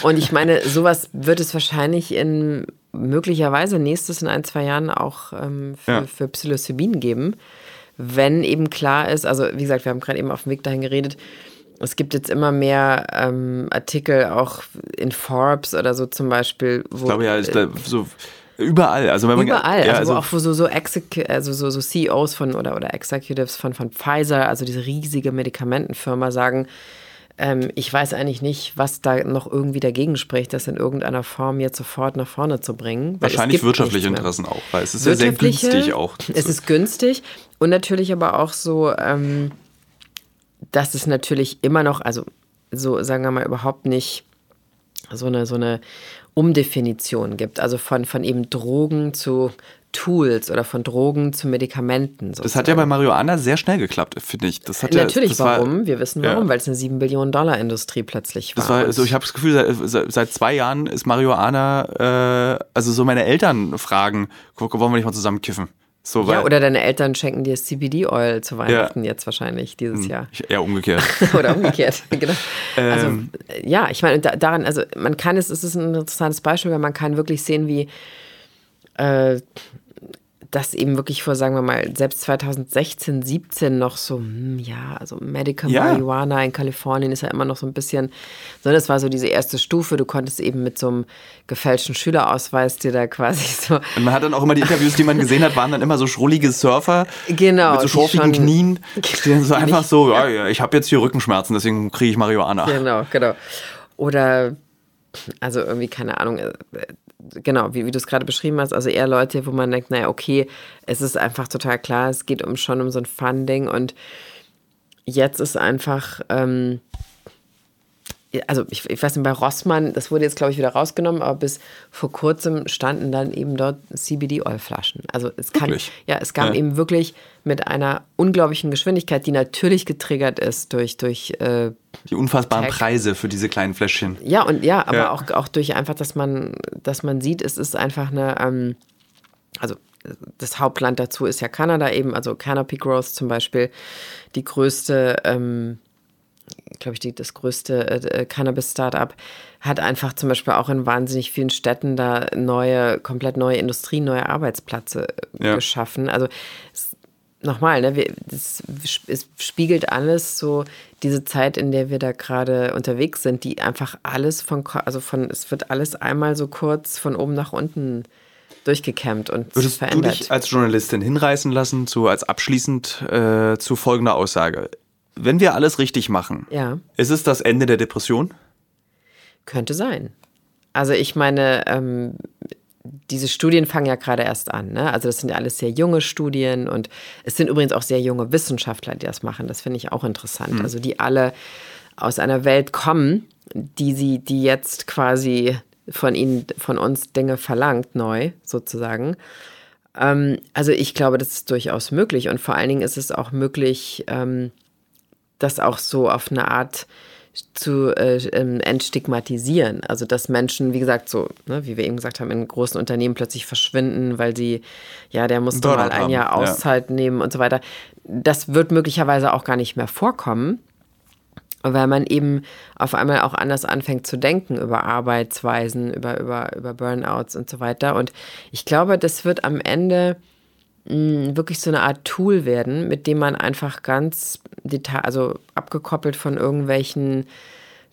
Und ich meine, sowas wird es wahrscheinlich in möglicherweise nächstes in ein, zwei Jahren auch ähm, für, ja. für Psilocybin geben, wenn eben klar ist, also wie gesagt, wir haben gerade eben auf dem Weg dahin geredet, es gibt jetzt immer mehr ähm, Artikel auch in Forbes oder so zum Beispiel, wo. Ich glaube ja, ist da so überall. Also wenn man, überall, ja, also, also auch so, so, also so, so CEOs von oder, oder Executives von, von Pfizer, also diese riesige Medikamentenfirma, sagen, ähm, ich weiß eigentlich nicht, was da noch irgendwie dagegen spricht, das in irgendeiner Form jetzt sofort nach vorne zu bringen. Wahrscheinlich wirtschaftliche Interessen auch, weil es ist ja sehr günstig auch. Es ist günstig und natürlich aber auch so, ähm, dass es natürlich immer noch, also so sagen wir mal überhaupt nicht so eine, so eine Umdefinition gibt. Also von, von eben Drogen zu Tools oder von Drogen zu Medikamenten. Sozusagen. Das hat ja bei Marihuana sehr schnell geklappt, finde ich. Das hat Natürlich, ja, warum? War, Wir wissen warum, ja. weil es eine 7 Billionen Dollar Industrie plötzlich war. Das war also ich habe das Gefühl, seit, seit, zwei Jahren ist Marihuana, äh, also so meine Eltern fragen, wollen wir nicht mal zusammen kiffen? So, ja, oder deine Eltern schenken dir CBD-Oil zu Weihnachten ja. jetzt wahrscheinlich dieses hm, Jahr. Eher umgekehrt. oder umgekehrt, genau. Also, ähm. ja, ich meine, daran, also man kann es, es ist ein interessantes Beispiel, weil man kann wirklich sehen, wie äh, das eben wirklich vor, sagen wir mal, selbst 2016, 17 noch so, hm, ja, also Medical ja. Marijuana in Kalifornien ist ja immer noch so ein bisschen, sondern das war so diese erste Stufe. Du konntest eben mit so einem gefälschten Schülerausweis dir da quasi so. Und man hat dann auch immer die Interviews, die man gesehen hat, waren dann immer so schrullige Surfer genau, mit so schroffigen Knien, die dann so einfach so, ja, ich habe jetzt hier Rückenschmerzen, deswegen kriege ich Marihuana. Genau, genau. Oder also irgendwie, keine Ahnung, äh, genau, wie, wie du es gerade beschrieben hast, also eher Leute, wo man denkt, naja, okay, es ist einfach total klar, es geht um schon um so ein Funding und jetzt ist einfach, ähm, also ich, ich, weiß nicht, bei Rossmann, das wurde jetzt, glaube ich, wieder rausgenommen, aber bis vor kurzem standen dann eben dort CBD-Oil-Flaschen. Also es kann, wirklich? ja, es gab ja. eben wirklich mit einer unglaublichen Geschwindigkeit, die natürlich getriggert ist durch, durch äh, die unfassbaren Tag. Preise für diese kleinen Fläschchen. Ja, und ja, aber ja. Auch, auch durch einfach, dass man, dass man sieht, es ist einfach eine, ähm, also das Hauptland dazu ist ja Kanada eben, also Canopy Growth zum Beispiel, die größte ähm, glaube ich, die, das größte äh, äh, Cannabis-Startup, hat einfach zum Beispiel auch in wahnsinnig vielen Städten da neue, komplett neue Industrien, neue Arbeitsplätze äh, ja. geschaffen. Also nochmal, ne, wir, das, es spiegelt alles so diese Zeit, in der wir da gerade unterwegs sind, die einfach alles von, also von, es wird alles einmal so kurz von oben nach unten durchgekämmt und Würdest verändert. du dich als Journalistin hinreißen lassen, zu, als abschließend äh, zu folgender Aussage? Wenn wir alles richtig machen, ja. ist es das Ende der Depression? Könnte sein. Also ich meine, ähm, diese Studien fangen ja gerade erst an. Ne? Also das sind ja alles sehr junge Studien und es sind übrigens auch sehr junge Wissenschaftler, die das machen. Das finde ich auch interessant. Mhm. Also die alle aus einer Welt kommen, die sie, die jetzt quasi von ihnen, von uns Dinge verlangt, neu sozusagen. Ähm, also ich glaube, das ist durchaus möglich und vor allen Dingen ist es auch möglich, ähm, das auch so auf eine Art zu äh, ähm, entstigmatisieren. Also dass Menschen, wie gesagt, so, ne, wie wir eben gesagt haben, in großen Unternehmen plötzlich verschwinden, weil sie, ja, der musste mal ein Jahr Auszeit ja. nehmen und so weiter. Das wird möglicherweise auch gar nicht mehr vorkommen, weil man eben auf einmal auch anders anfängt zu denken über Arbeitsweisen, über, über, über Burnouts und so weiter. Und ich glaube, das wird am Ende wirklich so eine Art Tool werden, mit dem man einfach ganz detail, also abgekoppelt von irgendwelchen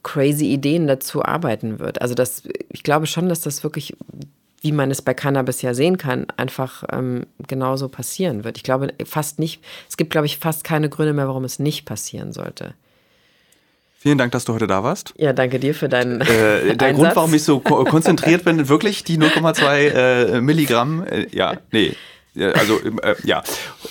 crazy Ideen dazu arbeiten wird. Also das, ich glaube schon, dass das wirklich, wie man es bei Cannabis ja sehen kann, einfach ähm, genauso passieren wird. Ich glaube fast nicht, es gibt, glaube ich, fast keine Gründe mehr, warum es nicht passieren sollte. Vielen Dank, dass du heute da warst. Ja, danke dir für deinen. Äh, der Einsatz. Grund, warum ich so konzentriert bin, wirklich die 0,2 äh, Milligramm. Äh, ja, nee, also äh, ja,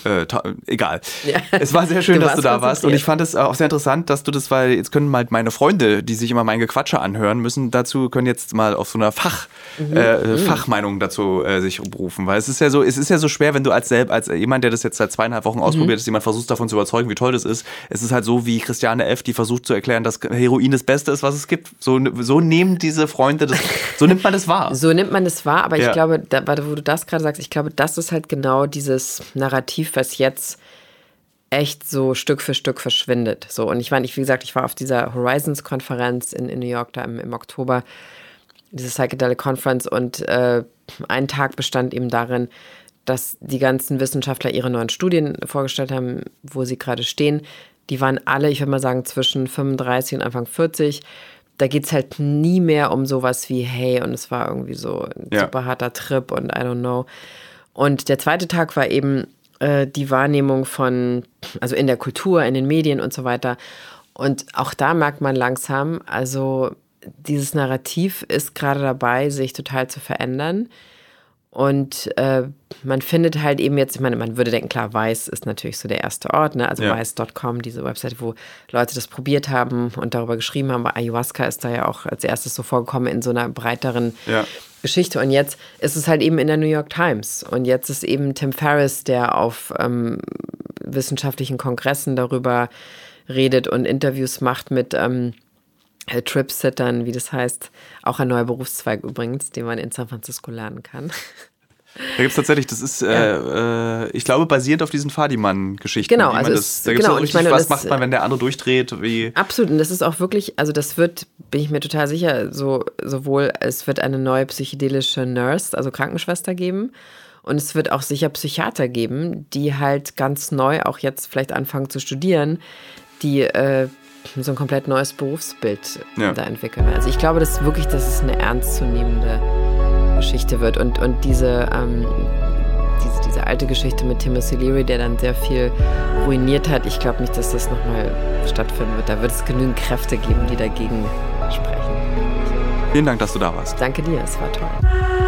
äh, egal. Ja. Es war sehr schön, du dass du da warst und ich fand es auch sehr interessant, dass du das, weil jetzt können mal meine Freunde, die sich immer mein Gequatsche anhören müssen, dazu können jetzt mal auf so einer Fach mhm. äh, mhm. Fachmeinung dazu äh, sich berufen, weil es ist ja so, es ist ja so schwer, wenn du als selbst als jemand, der das jetzt seit zweieinhalb Wochen mhm. ausprobiert ist, jemand versucht davon zu überzeugen, wie toll das ist. Es ist halt so wie Christiane F., die versucht zu erklären, dass Heroin das Beste ist, was es gibt. So, so nehmen diese Freunde das, so nimmt man das wahr. So nimmt man das wahr, aber ja. ich glaube, da, wo du das gerade sagst, ich glaube, das ist halt genau dieses Narrativ, was jetzt echt so Stück für Stück verschwindet. So, und ich meine, ich, wie gesagt, ich war auf dieser Horizons-Konferenz in, in New York da im, im Oktober, diese Psychedelic Conference, und äh, ein Tag bestand eben darin, dass die ganzen Wissenschaftler ihre neuen Studien vorgestellt haben, wo sie gerade stehen. Die waren alle, ich würde mal sagen, zwischen 35 und Anfang 40. Da geht es halt nie mehr um sowas wie, hey, und es war irgendwie so ein ja. super harter Trip und I don't know. Und der zweite Tag war eben äh, die Wahrnehmung von, also in der Kultur, in den Medien und so weiter. Und auch da merkt man langsam, also dieses Narrativ ist gerade dabei, sich total zu verändern. Und äh, man findet halt eben jetzt, ich meine, man würde denken, klar, Weiß ist natürlich so der erste Ort, ne? also ja. weiß.com, diese Webseite, wo Leute das probiert haben und darüber geschrieben haben. Aber Ayahuasca ist da ja auch als erstes so vorgekommen in so einer breiteren ja. Geschichte. Und jetzt ist es halt eben in der New York Times. Und jetzt ist eben Tim Ferriss, der auf ähm, wissenschaftlichen Kongressen darüber redet und Interviews macht mit ähm, äh, Trip-Sittern, wie das heißt. Auch ein neuer Berufszweig übrigens, den man in San Francisco lernen kann. Da gibt es tatsächlich, das ist, ja. äh, ich glaube, basierend auf diesen Fadiman-Geschichten. Genau, also das, ist, da gibt es genau, richtig, meine, was macht man, wenn der andere durchdreht, wie. Absolut, und das ist auch wirklich, also das wird, bin ich mir total sicher, so, sowohl, es wird eine neue psychedelische Nurse, also Krankenschwester geben, und es wird auch sicher Psychiater geben, die halt ganz neu auch jetzt vielleicht anfangen zu studieren, die äh, so ein komplett neues Berufsbild ja. da entwickeln. Also ich glaube, das ist wirklich, das ist eine ernstzunehmende Geschichte wird. Und, und diese, ähm, diese, diese alte Geschichte mit Timothy Leary, der dann sehr viel ruiniert hat, ich glaube nicht, dass das nochmal stattfinden wird. Da wird es genügend Kräfte geben, die dagegen sprechen. Vielen Dank, dass du da warst. Danke dir, es war toll.